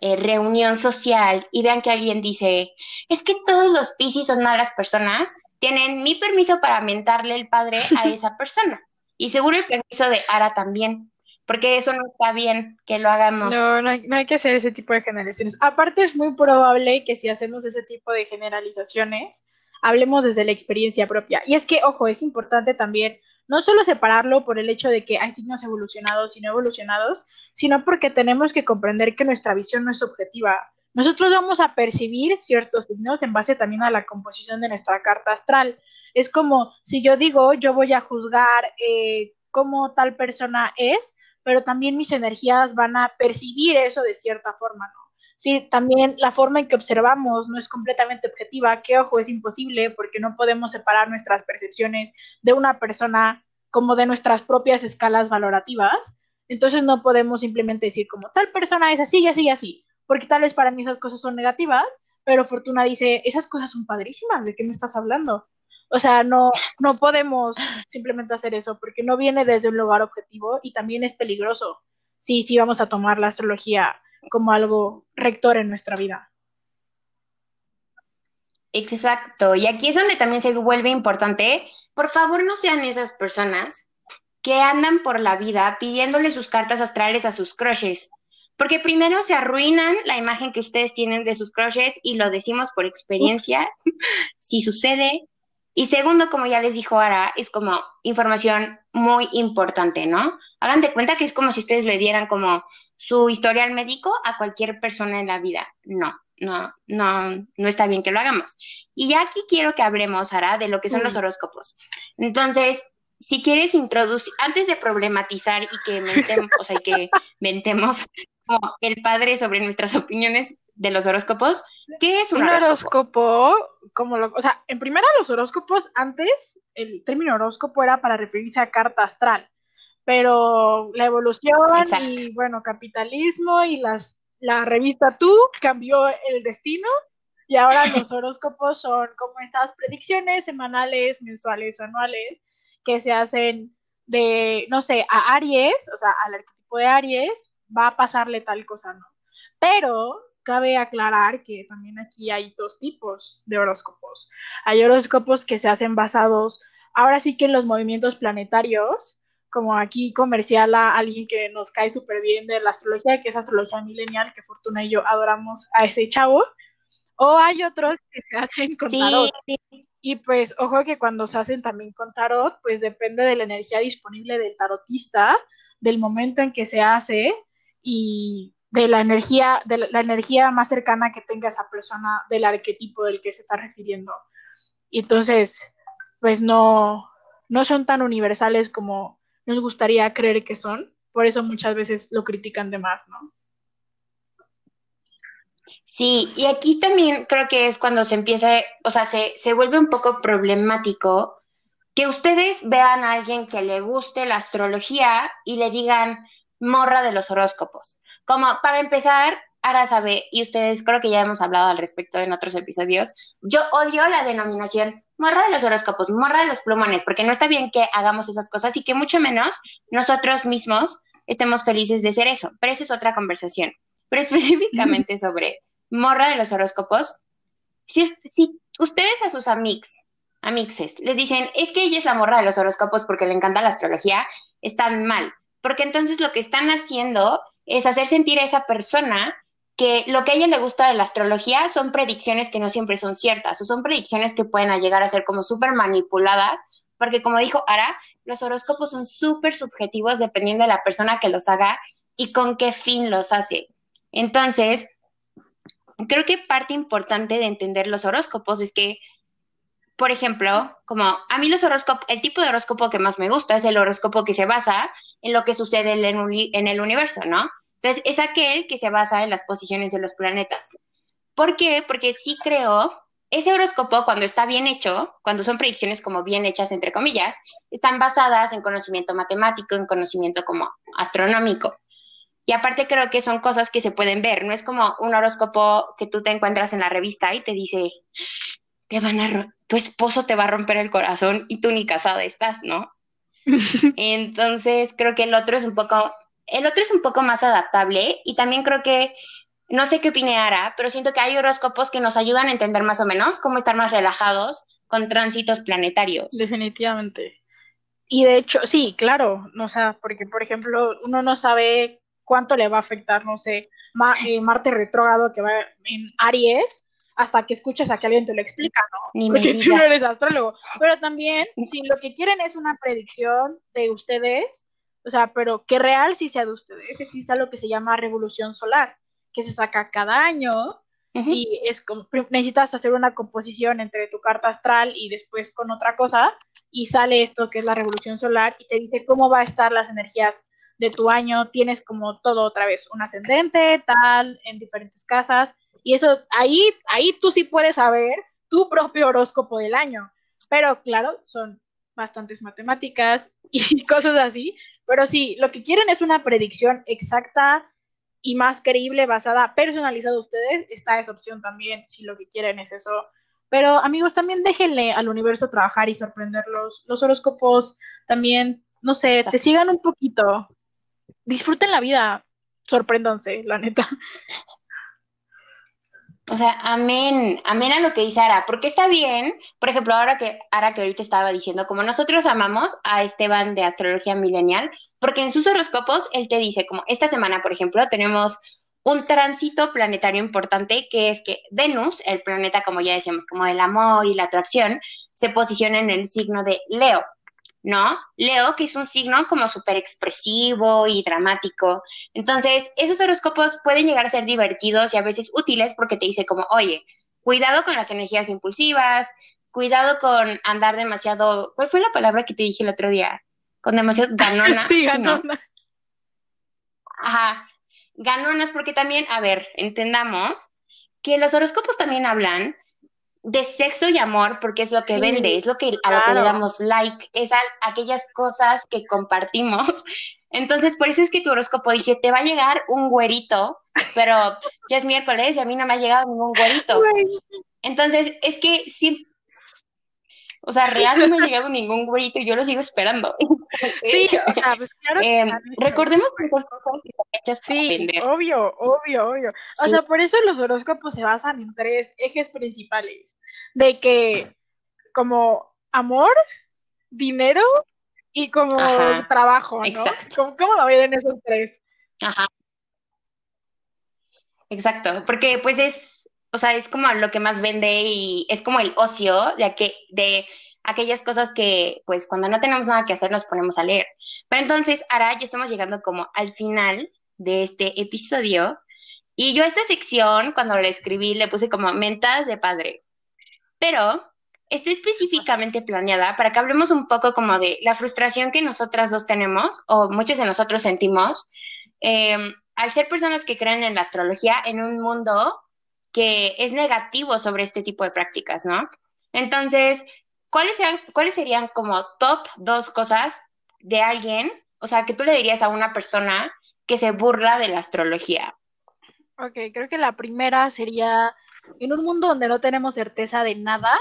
S1: eh, reunión social y vean que alguien dice, es que todos los piscis son malas personas, tienen mi permiso para mentarle el padre a [laughs] esa persona. Y seguro el permiso de Ara también, porque eso no está bien que lo hagamos.
S2: No, no hay, no hay, que hacer ese tipo de generalizaciones. Aparte es muy probable que si hacemos ese tipo de generalizaciones, hablemos desde la experiencia propia. Y es que, ojo, es importante también no solo separarlo por el hecho de que hay signos evolucionados y no evolucionados, sino porque tenemos que comprender que nuestra visión no es objetiva. Nosotros vamos a percibir ciertos signos en base también a la composición de nuestra carta astral. Es como si yo digo, yo voy a juzgar eh, cómo tal persona es, pero también mis energías van a percibir eso de cierta forma, ¿no? Sí, también la forma en que observamos no es completamente objetiva, que ojo, es imposible porque no podemos separar nuestras percepciones de una persona como de nuestras propias escalas valorativas. Entonces no podemos simplemente decir como tal persona es así y así y así, porque tal vez para mí esas cosas son negativas, pero Fortuna dice, esas cosas son padrísimas, ¿de qué me estás hablando? O sea, no, no podemos simplemente hacer eso porque no viene desde un lugar objetivo y también es peligroso si sí, vamos a tomar la astrología como algo rector en nuestra vida.
S1: Exacto, y aquí es donde también se vuelve importante, por favor no sean esas personas que andan por la vida pidiéndole sus cartas astrales a sus crushes, Porque primero se arruinan la imagen que ustedes tienen de sus crushes y lo decimos por experiencia, si sucede. Y segundo, como ya les dijo Ara, es como información muy importante, ¿no? Hagan de cuenta que es como si ustedes le dieran como su historial médico a cualquier persona en la vida. No, no, no, no está bien que lo hagamos. Y ya aquí quiero que hablemos, Ara, de lo que son los horóscopos. Entonces, si quieres introducir, antes de problematizar y que mentemos, o sea, que [laughs] mentemos como el padre sobre nuestras [laughs] opiniones de los horóscopos, ¿qué es un, horóscopo?
S2: Como lo, o sea, en primera los horóscopos, antes el término horóscopo era para referirse a carta astral pero la evolución y bueno, capitalismo y las, la revista Tú cambió el destino y ahora los [laughs] horóscopos son como estas predicciones semanales, mensuales o anuales que se hacen de, no sé, a Aries, o sea, al arquetipo de Aries, va a pasarle tal cosa, ¿no? Pero cabe aclarar que también aquí hay dos tipos de horóscopos. Hay horóscopos que se hacen basados ahora sí que en los movimientos planetarios, como aquí comercial a alguien que nos cae súper bien de la astrología, que es astrología milenial, que Fortuna y yo adoramos a ese chavo. O hay otros que se hacen con tarot. Y pues, ojo que cuando se hacen también con tarot, pues depende de la energía disponible del tarotista, del momento en que se hace y de la energía, de la energía más cercana que tenga esa persona del arquetipo del que se está refiriendo. Y entonces, pues no, no son tan universales como nos gustaría creer que son, por eso muchas veces lo critican de más, ¿no?
S1: Sí, y aquí también creo que es cuando se empieza, o sea, se, se vuelve un poco problemático que ustedes vean a alguien que le guste la astrología y le digan morra de los horóscopos. Como para empezar, Ara sabe, y ustedes creo que ya hemos hablado al respecto en otros episodios, yo odio la denominación morra de los horóscopos, morra de los plumones, porque no está bien que hagamos esas cosas y que mucho menos nosotros mismos estemos felices de ser eso. Pero esa es otra conversación. Pero [laughs] específicamente sobre morra de los horóscopos, si, ustedes a sus amix, amixes, les dicen, es que ella es la morra de los horóscopos porque le encanta la astrología, están mal. Porque entonces lo que están haciendo es hacer sentir a esa persona que lo que a ella le gusta de la astrología son predicciones que no siempre son ciertas, o son predicciones que pueden llegar a ser como súper manipuladas, porque como dijo Ara, los horóscopos son súper subjetivos dependiendo de la persona que los haga y con qué fin los hace. Entonces, creo que parte importante de entender los horóscopos es que, por ejemplo, como a mí los horóscopos, el tipo de horóscopo que más me gusta es el horóscopo que se basa en lo que sucede en el universo, ¿no? Entonces, es aquel que se basa en las posiciones de los planetas. ¿Por qué? Porque sí creo, ese horóscopo cuando está bien hecho, cuando son predicciones como bien hechas, entre comillas, están basadas en conocimiento matemático, en conocimiento como astronómico. Y aparte creo que son cosas que se pueden ver, no es como un horóscopo que tú te encuentras en la revista y te dice, te van a tu esposo te va a romper el corazón y tú ni casada estás, ¿no? [laughs] Entonces creo que el otro es un poco el otro es un poco más adaptable y también creo que, no sé qué opine Ara, pero siento que hay horóscopos que nos ayudan a entender más o menos cómo estar más relajados con tránsitos planetarios.
S2: Definitivamente. Y de hecho, sí, claro, o sea, porque por ejemplo, uno no sabe cuánto le va a afectar, no sé, eh, Marte retrógrado que va en Aries, hasta que escuchas a que alguien te lo explica, ¿no?
S1: Ni Porque
S2: tú no eres astrólogo. Pero también, si lo que quieren es una predicción de ustedes, o sea, pero que real sí sea de ustedes, exista lo que se llama revolución solar, que se saca cada año y es como, necesitas hacer una composición entre tu carta astral y después con otra cosa y sale esto que es la revolución solar y te dice cómo va a estar las energías de tu año, tienes como todo otra vez, un ascendente, tal, en diferentes casas y eso ahí ahí tú sí puedes saber tu propio horóscopo del año, pero claro, son bastantes matemáticas [laughs] y cosas así, pero sí, lo que quieren es una predicción exacta y más creíble, basada, personalizada a ustedes, está esa opción también, si lo que quieren es eso. Pero amigos, también déjenle al universo trabajar y sorprenderlos. Los horóscopos también, no sé, te sigan un poquito. Disfruten la vida, sorpréndanse, la neta. [laughs]
S1: O sea, amén, amén a lo que dice Ara, porque está bien, por ejemplo, ahora que Ara que ahorita estaba diciendo, como nosotros amamos a Esteban de Astrología Milenial, porque en sus horóscopos él te dice, como esta semana, por ejemplo, tenemos un tránsito planetario importante que es que Venus, el planeta, como ya decíamos, como del amor y la atracción, se posiciona en el signo de Leo. ¿No? Leo, que es un signo como súper expresivo y dramático. Entonces, esos horóscopos pueden llegar a ser divertidos y a veces útiles porque te dice como, oye, cuidado con las energías impulsivas, cuidado con andar demasiado, ¿cuál fue la palabra que te dije el otro día? Con demasiado ganona. [laughs]
S2: sí, ganona.
S1: Ajá, ganonas porque también, a ver, entendamos que los horóscopos también hablan de sexo y amor porque es lo que vende, es lo que a lo que le damos like, es a, aquellas cosas que compartimos. [laughs] Entonces, por eso es que tu horóscopo dice, te va a llegar un güerito, pero pues, ya es miércoles y a mí no me ha llegado ningún güerito. [laughs] Entonces, es que sí, o sea, real no ha llegado ningún güerito y yo lo sigo esperando. [laughs]
S2: Sí, [laughs] o sea, pues claro.
S1: Eh, recordemos que cosas están hechas
S2: para sí, obvio, obvio, obvio. O sea, por eso los horóscopos se basan en tres ejes principales. De que, como amor, dinero y como trabajo, ¿no? Exacto. ¿Cómo, ¿Cómo, lo ven esos tres?
S1: Ajá. Exacto, porque pues es o sea, es como lo que más vende y es como el ocio, ya que de aquellas cosas que, pues, cuando no tenemos nada que hacer, nos ponemos a leer. Pero entonces, ahora ya estamos llegando como al final de este episodio. Y yo esta sección, cuando la escribí, le puse como mentas de padre. Pero está específicamente planeada para que hablemos un poco como de la frustración que nosotras dos tenemos, o muchos de nosotros sentimos, em, al ser personas que creen en la astrología en un mundo que es negativo sobre este tipo de prácticas, ¿no? Entonces, ¿cuáles serían, ¿cuáles serían como top dos cosas de alguien, o sea, que tú le dirías a una persona que se burla de la astrología?
S2: Ok, creo que la primera sería, en un mundo donde no tenemos certeza de nada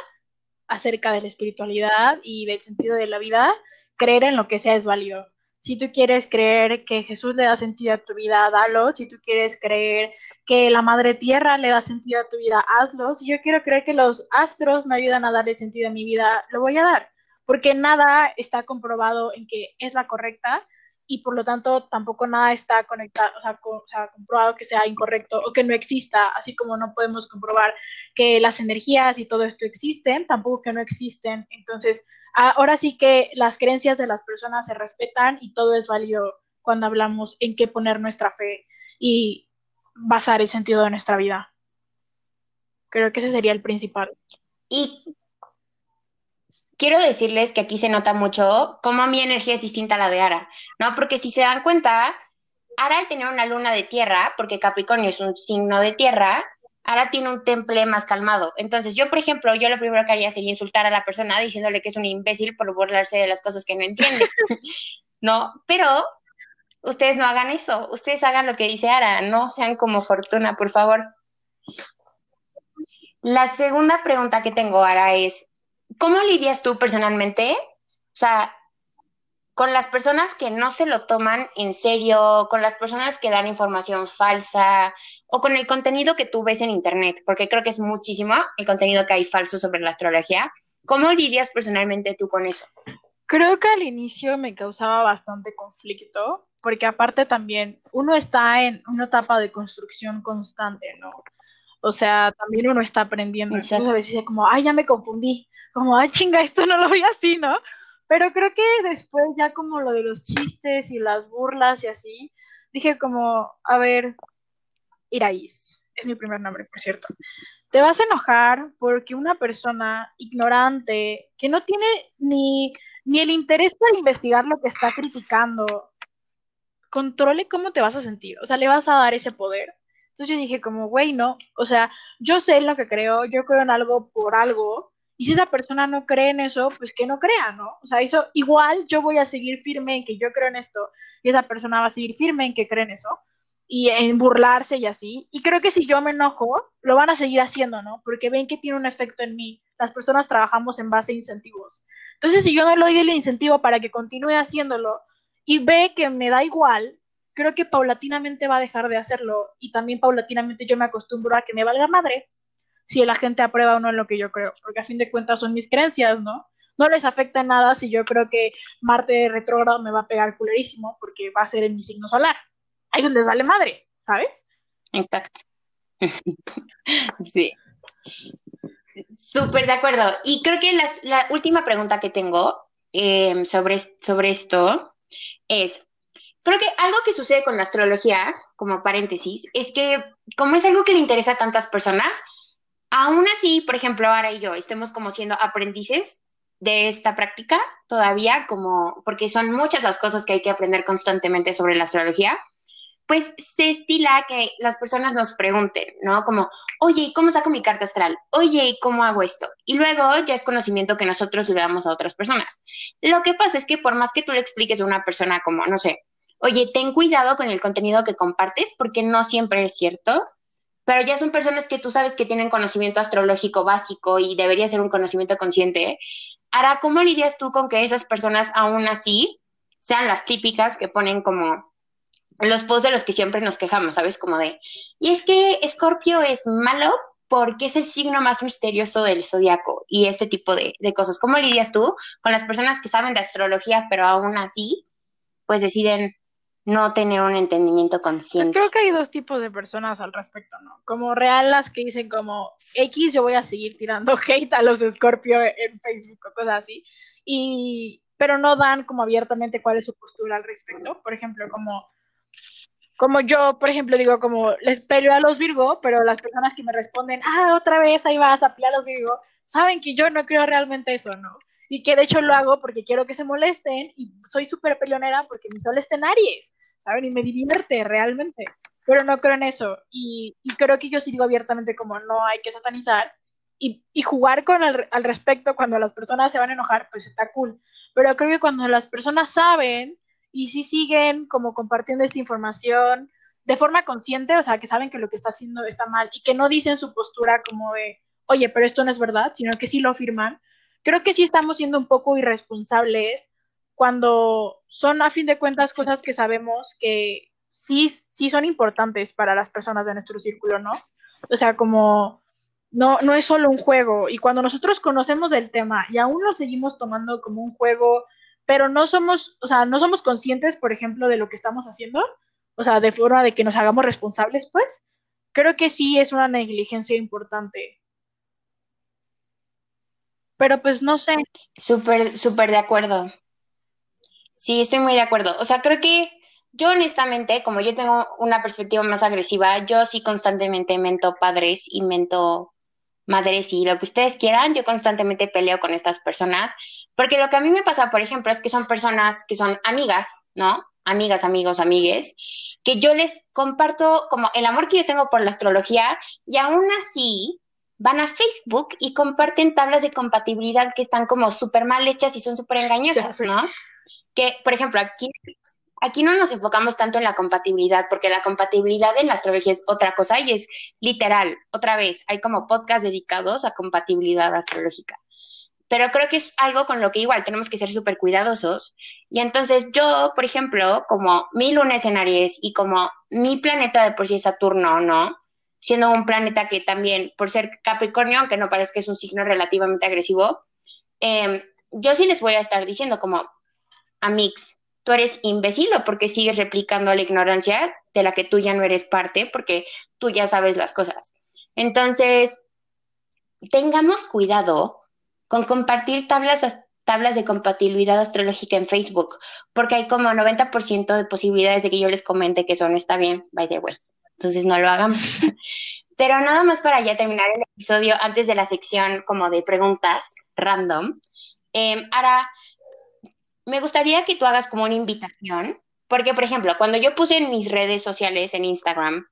S2: acerca de la espiritualidad y del sentido de la vida, creer en lo que sea es válido. Si tú quieres creer que Jesús le da sentido a tu vida, dalo. Si tú quieres creer que la madre tierra le da sentido a tu vida, hazlo. Si yo quiero creer que los astros me ayudan a darle sentido a mi vida, lo voy a dar. Porque nada está comprobado en que es la correcta y por lo tanto tampoco nada está conectado, o sea, comprobado que sea incorrecto o que no exista, así como no podemos comprobar que las energías y todo esto existen, tampoco que no existen. Entonces, ahora sí que las creencias de las personas se respetan y todo es válido cuando hablamos en qué poner nuestra fe y basar el sentido de nuestra vida. Creo que ese sería el principal.
S1: Y quiero decirles que aquí se nota mucho cómo mi energía es distinta a la de Ara, ¿no? Porque si se dan cuenta, Ara al tener una luna de tierra, porque Capricornio es un signo de tierra, ahora tiene un temple más calmado. Entonces, yo, por ejemplo, yo lo primero que haría sería insultar a la persona diciéndole que es un imbécil por burlarse de las cosas que no entiende. [laughs] no, pero ustedes no hagan eso, ustedes hagan lo que dice Ara, no sean como Fortuna, por favor. La segunda pregunta que tengo, Ara, es, ¿cómo lidias tú personalmente? O sea, con las personas que no se lo toman en serio, con las personas que dan información falsa o con el contenido que tú ves en Internet, porque creo que es muchísimo el contenido que hay falso sobre la astrología. ¿Cómo lidias personalmente tú con eso?
S2: Creo que al inicio me causaba bastante conflicto, porque aparte también uno está en una etapa de construcción constante, ¿no? O sea, también uno está aprendiendo. Entonces a veces es como, ay, ya me confundí. Como, ay, chinga, esto no lo vi así, ¿no? Pero creo que después ya como lo de los chistes y las burlas y así, dije como, a ver, Iraís, es mi primer nombre, por cierto. Te vas a enojar porque una persona ignorante que no tiene ni, ni el interés para investigar lo que está criticando, controle cómo te vas a sentir. O sea, le vas a dar ese poder. Entonces yo dije como, güey, no. O sea, yo sé en lo que creo, yo creo en algo por algo y si esa persona no cree en eso, pues que no crea, ¿no? O sea, eso igual yo voy a seguir firme en que yo creo en esto y esa persona va a seguir firme en que cree en eso y en burlarse y así. Y creo que si yo me enojo, lo van a seguir haciendo, ¿no? Porque ven que tiene un efecto en mí. Las personas trabajamos en base a incentivos. Entonces, si yo no le doy el incentivo para que continúe haciéndolo y ve que me da igual, creo que paulatinamente va a dejar de hacerlo y también paulatinamente yo me acostumbro a que me valga madre si la gente aprueba o no lo que yo creo, porque a fin de cuentas son mis creencias, ¿no? No les afecta nada si yo creo que Marte retrógrado me va a pegar culerísimo porque va a ser en mi signo solar. Ahí les vale madre, ¿sabes?
S1: Exacto. [laughs] sí. Súper de acuerdo. Y creo que la última pregunta que tengo em, sobre, sobre esto es, creo que algo que sucede con la astrología, como paréntesis, es que como es algo que le interesa a tantas personas, aún así, por ejemplo, ahora y yo estemos como siendo aprendices de esta práctica todavía, como porque son muchas las cosas que hay que aprender constantemente sobre la astrología pues se estila que las personas nos pregunten, ¿no? Como, oye, ¿cómo saco mi carta astral? Oye, ¿cómo hago esto? Y luego ya es conocimiento que nosotros le damos a otras personas. Lo que pasa es que por más que tú le expliques a una persona como, no sé, oye, ten cuidado con el contenido que compartes porque no siempre es cierto, pero ya son personas que tú sabes que tienen conocimiento astrológico básico y debería ser un conocimiento consciente. Ahora, ¿cómo lidias tú con que esas personas aún así sean las típicas que ponen como los posts de los que siempre nos quejamos, ¿sabes? Como de, y es que Escorpio es malo porque es el signo más misterioso del zodiaco y este tipo de, cosas. ¿Cómo lidias tú con las personas que saben de astrología, pero aún así, pues deciden no tener un entendimiento consciente?
S2: Pues creo que hay dos tipos de personas al respecto, ¿no? Como real las que dicen como X, yo voy a seguir tirando [laughs] hate a los de Escorpio en Facebook o cosas así, y pero no dan como abiertamente cuál es su postura al respecto. Por ejemplo, como como yo, por ejemplo, digo, como les peleo a los Virgo, pero las personas que me responden, ah, otra vez ahí vas a pelear a los Virgo, saben que yo no creo realmente eso, ¿no? Y que de hecho lo hago porque quiero que se molesten y soy súper peleonera porque mi sol está en Aries, ¿saben? Y me divierte realmente, pero no creo en eso. Y, creo que yo sí digo abiertamente como no hay que satanizar y, y jugar con el, al respecto cuando las personas se van a enojar, pues está cool. Pero creo que cuando las personas saben y si siguen como compartiendo esta información de forma consciente, o sea, que saben que lo que está haciendo está mal y que no dicen su postura como de, oye, pero esto no es verdad, sino que sí lo afirman, creo que sí estamos siendo un poco irresponsables cuando son a fin de cuentas cosas que sabemos que sí, sí son importantes para las personas de nuestro círculo, ¿no? O sea, como no, no es solo un juego. Y cuando nosotros conocemos el tema y aún lo seguimos tomando como un juego pero no somos, o sea, no somos conscientes, por ejemplo, de lo que estamos haciendo, o sea, de forma de que nos hagamos responsables, pues, creo que sí es una negligencia importante. Pero pues no sé.
S1: Súper, súper de acuerdo. Sí, estoy muy de acuerdo. O sea, creo que yo honestamente, como yo tengo una perspectiva más agresiva, yo sí constantemente mento padres y mento madres y lo que ustedes quieran, yo constantemente peleo con estas personas, porque lo que a mí me pasa, por ejemplo, es que son personas que son amigas, ¿no? Amigas, amigos, amigues, que yo les comparto como el amor que yo tengo por la astrología y aún así van a Facebook y comparten tablas de compatibilidad que están como súper mal hechas y son súper engañosas, ¿no? Que, por ejemplo, aquí aquí no nos enfocamos tanto en la compatibilidad, porque la compatibilidad en la astrología es otra cosa y es literal, otra vez, hay como podcasts dedicados a compatibilidad astrológica. Pero creo que es algo con lo que igual tenemos que ser súper cuidadosos. Y entonces yo, por ejemplo, como mi lunes en Aries y como mi planeta de por sí es Saturno, ¿no? Siendo un planeta que también, por ser Capricornio, aunque no parezca es un signo relativamente agresivo, em, yo sí les voy a estar diciendo como a mix, tú eres imbécil o porque sigues replicando la ignorancia de la que tú ya no eres parte, porque tú ya sabes las cosas. Entonces, tengamos cuidado con compartir tablas, tablas de compatibilidad astrológica en Facebook, porque hay como 90% de posibilidades de que yo les comente que eso no está bien, by the way. Entonces, no lo hagamos. [laughs] Pero nada más para ya terminar el episodio, antes de la sección como de preguntas random, eh, Ara, me gustaría que tú hagas como una invitación, porque, por ejemplo, cuando yo puse en mis redes sociales, en Instagram,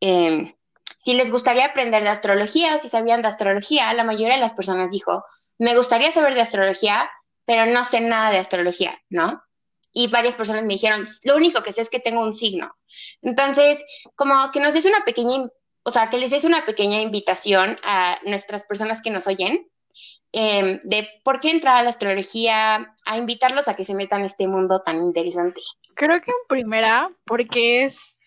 S1: em, si les gustaría aprender de astrología o si sabían de astrología, la mayoría de las personas dijo, me gustaría saber de astrología, pero no sé nada de astrología, ¿no? Y varias personas me dijeron, lo único que sé es que tengo un signo. Entonces, como que nos des una pequeña, o sea, que les des una pequeña invitación a nuestras personas que nos oyen Em, de por qué entrar a la astrología, a invitarlos a que se metan en este mundo tan interesante.
S2: Creo que en primera, porque es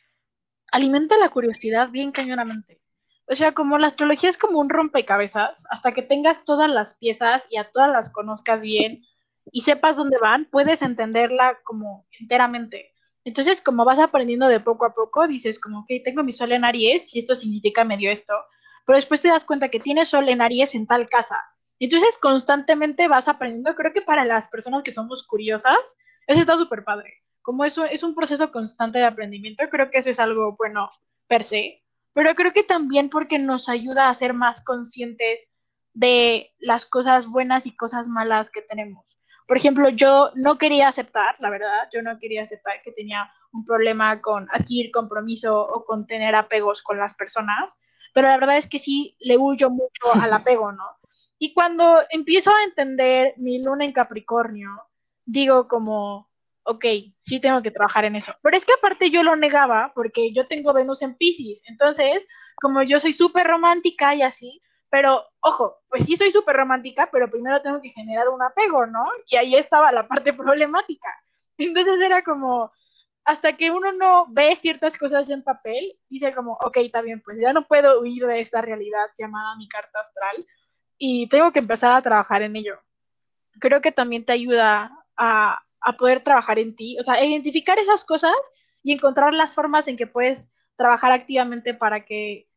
S2: alimenta la curiosidad bien cañonamente. O sea, como la astrología es como un rompecabezas, hasta que tengas todas las piezas y a todas las conozcas bien y sepas dónde van, puedes entenderla como enteramente. Entonces, como vas aprendiendo de poco a poco, dices como, ok, tengo mi sol en Aries y esto significa medio esto, pero después te das cuenta que tienes sol en Aries en tal casa. Entonces, constantemente vas aprendiendo. Creo que para las personas que somos curiosas, eso está súper padre. Como eso es un proceso constante de aprendimiento, creo que eso es algo bueno per se, pero creo que también porque nos ayuda a ser más conscientes de las cosas buenas y cosas malas que tenemos. Por ejemplo, yo no quería aceptar, la verdad, yo no quería aceptar que tenía un problema con adquirir compromiso o con tener apegos con las personas, pero la verdad es que sí le huyo mucho [laughs] al apego, ¿no? Y cuando empiezo a entender mi luna en Capricornio, digo como, ok, sí tengo que trabajar en eso. Pero es que aparte yo lo negaba porque yo tengo Venus en Pisces, entonces, como yo soy súper romántica y así, pero, ojo, pues sí soy súper romántica, pero primero tengo que generar un apego, ¿no? Y ahí estaba la parte [laughs] problemática. Entonces era como, hasta que uno no ve ciertas cosas en papel, dice como, ok, está bien, pues ya no puedo huir de esta realidad llamada mi carta astral y tengo que empezar a trabajar en ello. Creo que también te ayuda a, a poder trabajar en ti, o sea, identificar esas cosas y encontrar las formas en que puedes trabajar activamente para que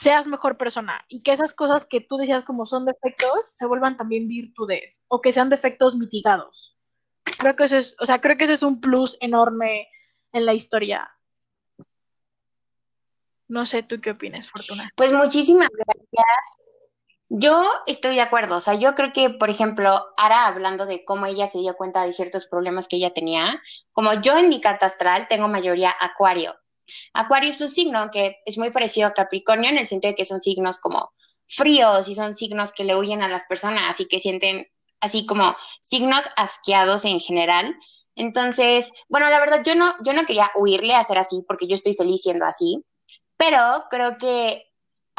S2: seas mejor persona y que esas cosas que tú decías como son defectos se vuelvan también virtudes o que sean defectos mitigados. Creo que eso es, o sea, creo que ese es un plus enorme en la historia. No sé, ¿tú qué opinas, Fortuna?
S1: Pues muchísimas gracias. Yo estoy de acuerdo, o sea, yo creo que, por ejemplo, Ara hablando de cómo ella se dio cuenta de ciertos problemas que ella tenía, como yo en mi carta astral tengo mayoría acuario, Acuario es un signo que es muy parecido a Capricornio en el sentido de que son signos como fríos y son signos que le huyen a las personas y que sienten así como signos asqueados en general. Entonces, bueno, la verdad yo no, yo no quería huirle a ser así porque yo estoy feliz siendo así, pero creo que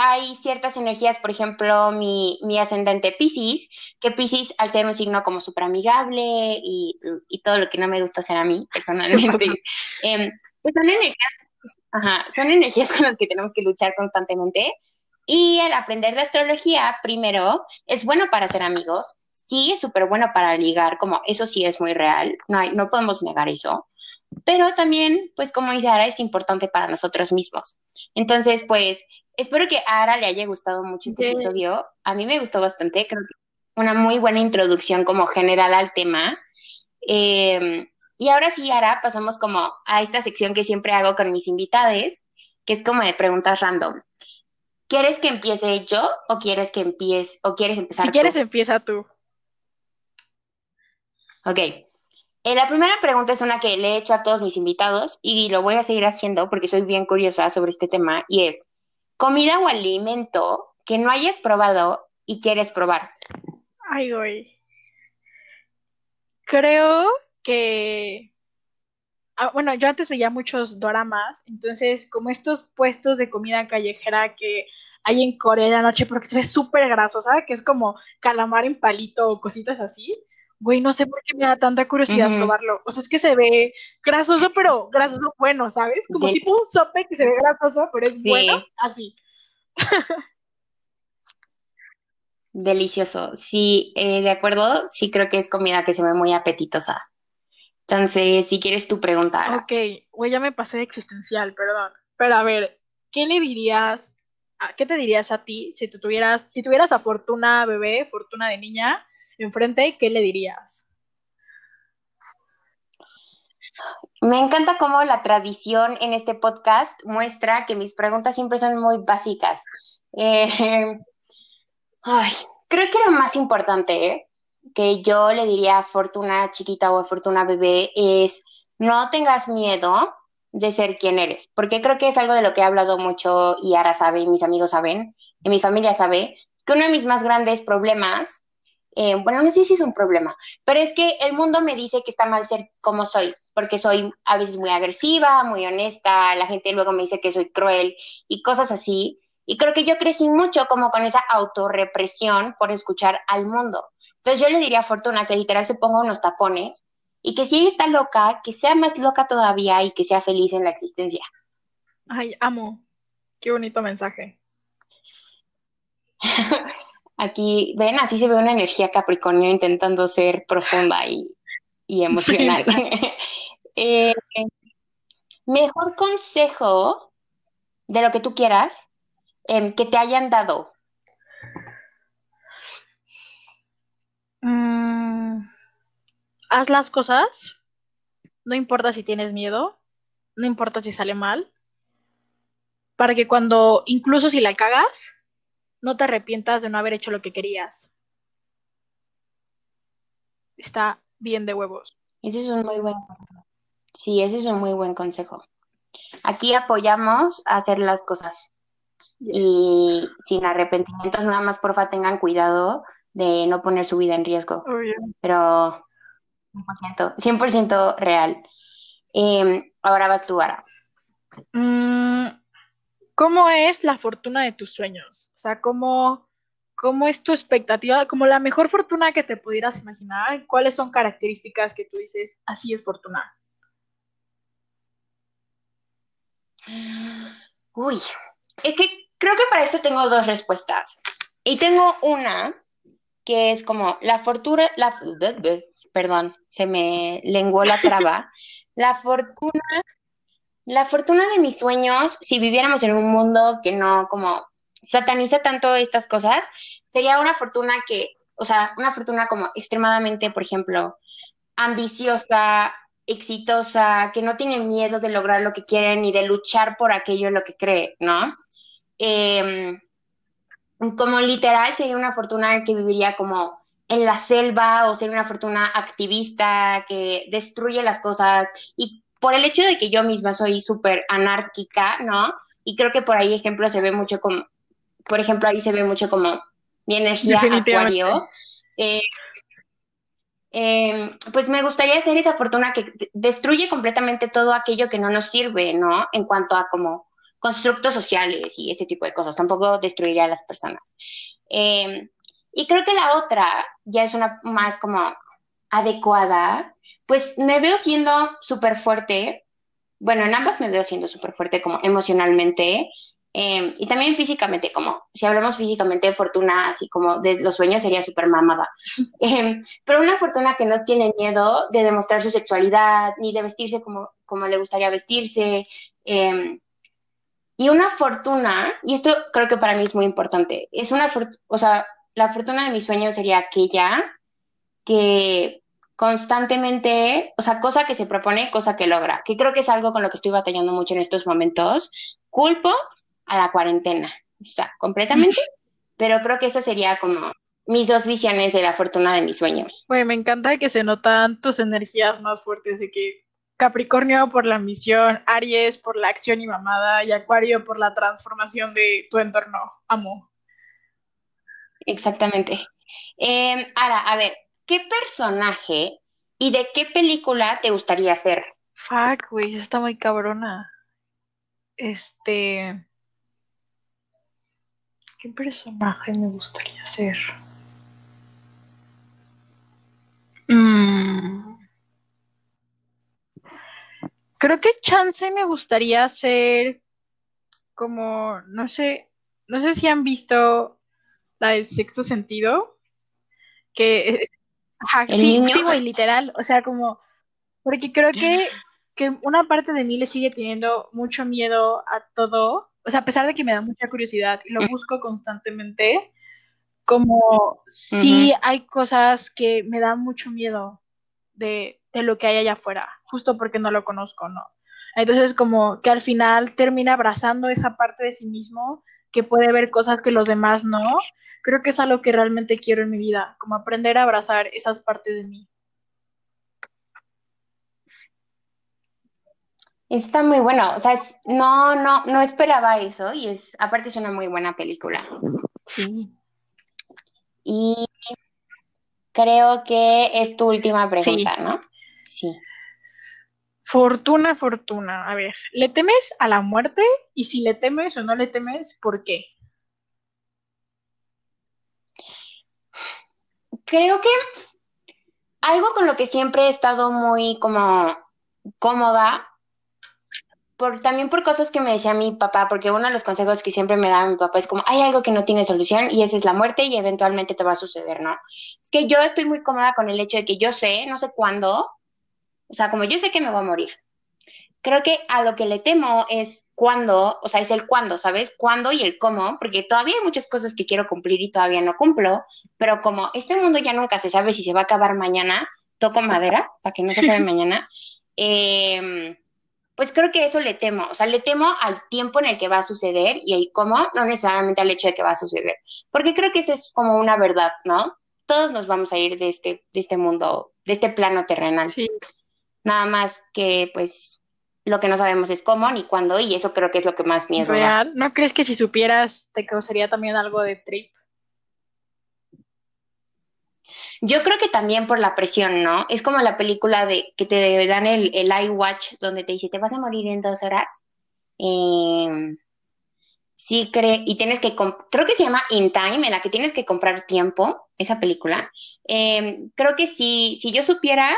S1: hay ciertas energías, por ejemplo, mi, mi ascendente Pisces, que Pisces al ser un signo como súper amigable y, y, todo lo que no me gusta hacer a mí personalmente, [laughs] eh, pues son energías Ajá, son energías [laughs] con las que tenemos que luchar constantemente. Y el aprender de astrología, primero, es bueno para ser amigos, sí es súper bueno para ligar, como eso sí es muy real, no, hay, no podemos negar eso, pero también, pues como dice Ara, es importante para nosotros mismos. Entonces, pues, espero que a Ara le haya gustado mucho este episodio, a mí me gustó bastante, creo que una muy buena introducción como general al tema. Eh, y ahora sí, Ara, pasamos como a esta sección que siempre hago con mis invitades, que es como de preguntas random. ¿Quieres que empiece yo o quieres que empiece o quieres empezar
S2: tú? Si quieres empieza tú.
S1: Ok. Eh, la primera pregunta es una que le he hecho a todos mis invitados y lo voy a seguir haciendo porque soy bien curiosa sobre este tema y es comida o alimento que no hayas probado y quieres probar.
S2: Ay, güey. Creo que, ah, bueno, yo antes veía muchos doramas, entonces como estos puestos de comida callejera que hay en Corea de la noche, porque se ve súper grasosa, que es como calamar en palito o cositas así. Güey, no sé por qué me da tanta curiosidad probarlo. O sea, es que se ve grasoso, pero grasoso bueno, ¿sabes? Como tipo un sope que se ve grasoso, pero es bueno, así.
S1: Delicioso. Sí, eh, de acuerdo. Sí, creo que es comida que se ve muy apetitosa. Entonces, si quieres tú preguntar.
S2: Ok, güey, ya me pasé de existencial, perdón. Pero a ver, ¿qué le dirías, a, qué te dirías a ti si tuvieras, si tuvieras a Fortuna bebé, Fortuna de niña, enfrente, qué le dirías?
S1: Me encanta cómo la tradición en este podcast muestra que mis preguntas siempre son muy básicas. Eh, [laughs] ay, creo que lo más importante, ¿eh? Que yo le diría a Fortuna chiquita o a Fortuna bebé es no tengas miedo de ser quien eres, porque creo que es algo de lo que he hablado mucho y ahora sabe y mis amigos saben, y mi familia sabe, que uno de mis más grandes problemas, eh, bueno, no sé si es un problema, pero es que el mundo me dice que está mal ser como soy, porque soy a veces muy agresiva, muy honesta, la gente luego me dice que soy cruel y cosas así, y creo que yo crecí mucho como con esa autorrepresión por escuchar al mundo. Entonces yo le diría a Fortuna que literal se ponga unos tapones y que si ella está loca, que sea más loca todavía y que sea feliz en la existencia.
S2: Ay, amo. Qué bonito mensaje. [laughs]
S1: Aquí, ven, así se ve una energía Capricornio intentando ser profunda y, [laughs] emocional. [laughs] Eh, mejor consejo de lo que tú quieras em, que te hayan dado.
S2: Haz las cosas, no importa si tienes miedo, no importa si sale mal, para que cuando, incluso si la cagas, no te arrepientas de no haber hecho lo que querías. Está bien de huevos.
S1: Ese es un muy buen Sí, ese es un muy buen consejo. Aquí apoyamos a hacer las cosas. Y sin arrepentimientos, nada más porfa tengan cuidado de no poner su vida en riesgo. Pero 100%, 100 real. Em, ahora vas tú, Ara.
S2: Mm, ¿Cómo es la fortuna de tus sueños? O sea, ¿cómo, ¿cómo es tu expectativa? Como la mejor fortuna que te pudieras imaginar, ¿cuáles son características que tú dices, así es fortuna?
S1: Uy, es que creo que para esto tengo dos respuestas. Y tengo una que es como la fortuna, la, perdón, se me lenguó la traba. [laughs] la fortuna, la fortuna de mis sueños, si viviéramos en un mundo que no como sataniza tanto estas cosas, sería una fortuna que, o sea, una fortuna como extremadamente, por ejemplo, ambiciosa, exitosa, que no tiene miedo de lograr lo que quieren y de luchar por aquello en lo que cree, ¿no? Em, como literal sería una fortuna que viviría como en la selva o sería una fortuna activista que destruye las cosas y por el hecho de que yo misma soy súper anárquica, ¿no? Y creo que por ahí ejemplo se ve mucho como, por ejemplo ahí se ve mucho como mi energía acuario. Eh, em, pues me gustaría ser esa fortuna que destruye completamente todo aquello que no nos sirve, ¿no? En cuanto a como constructos sociales y ese tipo de cosas. Tampoco destruiría a las personas. Em, y creo que la otra ya es una más como adecuada, pues me veo siendo súper fuerte. Bueno, en ambas me veo siendo súper fuerte como emocionalmente em, y también físicamente, como si hablamos físicamente de fortuna, así como de los sueños, sería súper mamada. [laughs] Em, pero una fortuna que no tiene miedo de demostrar su sexualidad, ni de vestirse como, como le gustaría vestirse, y una fortuna, y esto creo que para mí es muy importante, es una fortuna, o sea, la fortuna de mis sueños sería aquella que constantemente, o sea, cosa que se propone, cosa que logra, que creo que es algo con lo que estoy batallando mucho en estos momentos. Culpo a la cuarentena, o sea, completamente, [laughs] pero creo que esa sería como mis dos visiones de la fortuna de mis sueños.
S2: Bueno, me encanta que se notan tus energías más fuertes de que Capricornio por la misión, Aries por la acción y mamada y Acuario por la transformación de tu entorno. Amo.
S1: Exactamente. Em, ahora, a ver, ¿qué personaje y de qué película te gustaría ser?
S2: Fuck, güey, está muy cabrona. Este. ¿Qué personaje me gustaría ser? Mmm. Creo que chance me gustaría ser como, no sé, no sé si han visto la del sexto sentido, que sí, sí, literal, o sea, como, porque creo que, que una parte de mí le sigue teniendo mucho miedo a todo, o sea, a pesar de que me da mucha curiosidad y lo busco constantemente, como sí hay cosas que me dan mucho miedo de, de lo que hay allá afuera, justo porque no lo conozco, ¿no? Entonces, como que al final termina abrazando esa parte de sí mismo, que puede ver cosas que los demás no. Creo que es algo que realmente quiero en mi vida, como aprender a abrazar esas partes de mí.
S1: Está muy bueno, o sea, no, no, no esperaba eso y es, aparte es una muy buena película.
S2: Sí.
S1: Y creo que es tu última pregunta, ¿no? Sí.
S2: Fortuna, fortuna. A ver, ¿le temes a la muerte? Y si le temes o no le temes, ¿por qué?
S1: Creo que algo con lo que siempre he estado muy como cómoda por, también por cosas que me decía mi papá, porque uno de los consejos que siempre me daba mi papá es como, hay algo que no tiene solución y esa es la muerte y eventualmente te va a suceder, ¿no? Es que yo estoy muy cómoda con el hecho de que yo sé, no sé cuándo, o sea, como yo sé que me voy a morir. Creo que a lo que le temo es cuándo, o sea, es el cuándo, ¿sabes? Cuándo y el cómo, porque todavía hay muchas cosas que quiero cumplir y todavía no cumplo, pero como este mundo ya nunca se sabe si se va a acabar mañana, toco madera para que no se acabe [laughs] mañana, eh, pues creo que eso le temo, o sea, le temo al tiempo en el que va a suceder y el cómo, no necesariamente al hecho de que va a suceder, porque creo que eso es como una verdad, ¿no? Todos nos vamos a ir de este, de este mundo, de este plano terrenal. Sí. Nada más que, pues, lo que no sabemos es cómo ni cuándo, y eso creo que es lo que más miedo
S2: Real. ¿No crees que si supieras te causaría también algo de trip?
S1: Yo creo que también por la presión, ¿no? Es como la película de que te dan el, el iWatch donde te dice, te vas a morir en dos horas. Em, sí, cree, y tienes que, creo que se llama In Time, en la que tienes que comprar tiempo, esa película. Em, creo que sí, si yo supiera,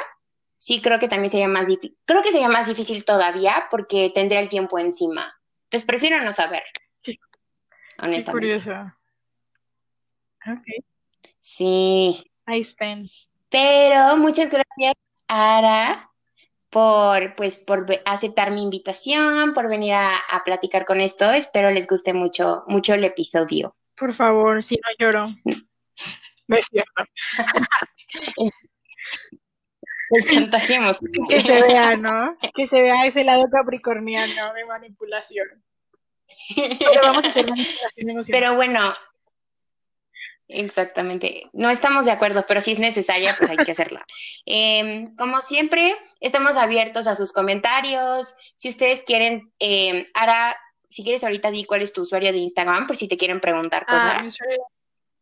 S1: sí creo que también sería más difícil. Creo que sería más difícil todavía porque tendría el tiempo encima. Entonces prefiero no saber.
S2: Honestamente. Qué curioso.
S1: Ok. Sí.
S2: I spend.
S1: Pero muchas gracias, Ara, por, pues, por aceptar mi invitación, por venir a, platicar con esto. Espero les guste mucho, mucho el episodio.
S2: Por favor, si no lloro. No es cierto. [laughs]
S1: chantajemos.
S2: Que se [laughs] vea, ¿no? Que se vea ese lado capricorniano de manipulación. Pero vamos a hacer manipulación emocional.
S1: Pero bueno, Exactamente. No estamos de acuerdo, pero si es necesaria, pues hay que hacerla. Em, como siempre, estamos abiertos a sus comentarios. Si ustedes quieren, eh, Ara, si quieres ahorita di cuál es tu usuario de Instagram, por si te quieren preguntar ah, cosas.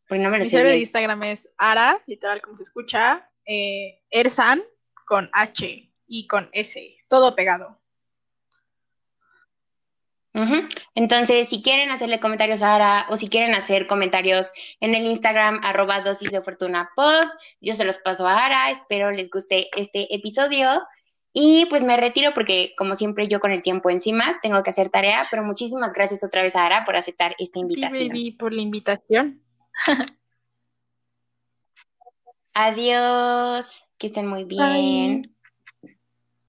S2: mi usuario, de Instagram es Ara, literal como se escucha, eh, Ersan con H y con S, todo pegado.
S1: Entonces, si quieren hacerle comentarios a Ara o si quieren hacer comentarios en el Instagram arroba dosis de fortuna pod, yo se los paso a Ara, espero les guste este episodio y pues me retiro porque como siempre yo con el tiempo encima tengo que hacer tarea, pero muchísimas gracias otra vez a Ara por aceptar esta invitación. Sí,
S2: baby, por la invitación. [laughs]
S1: Adiós, que estén muy bien.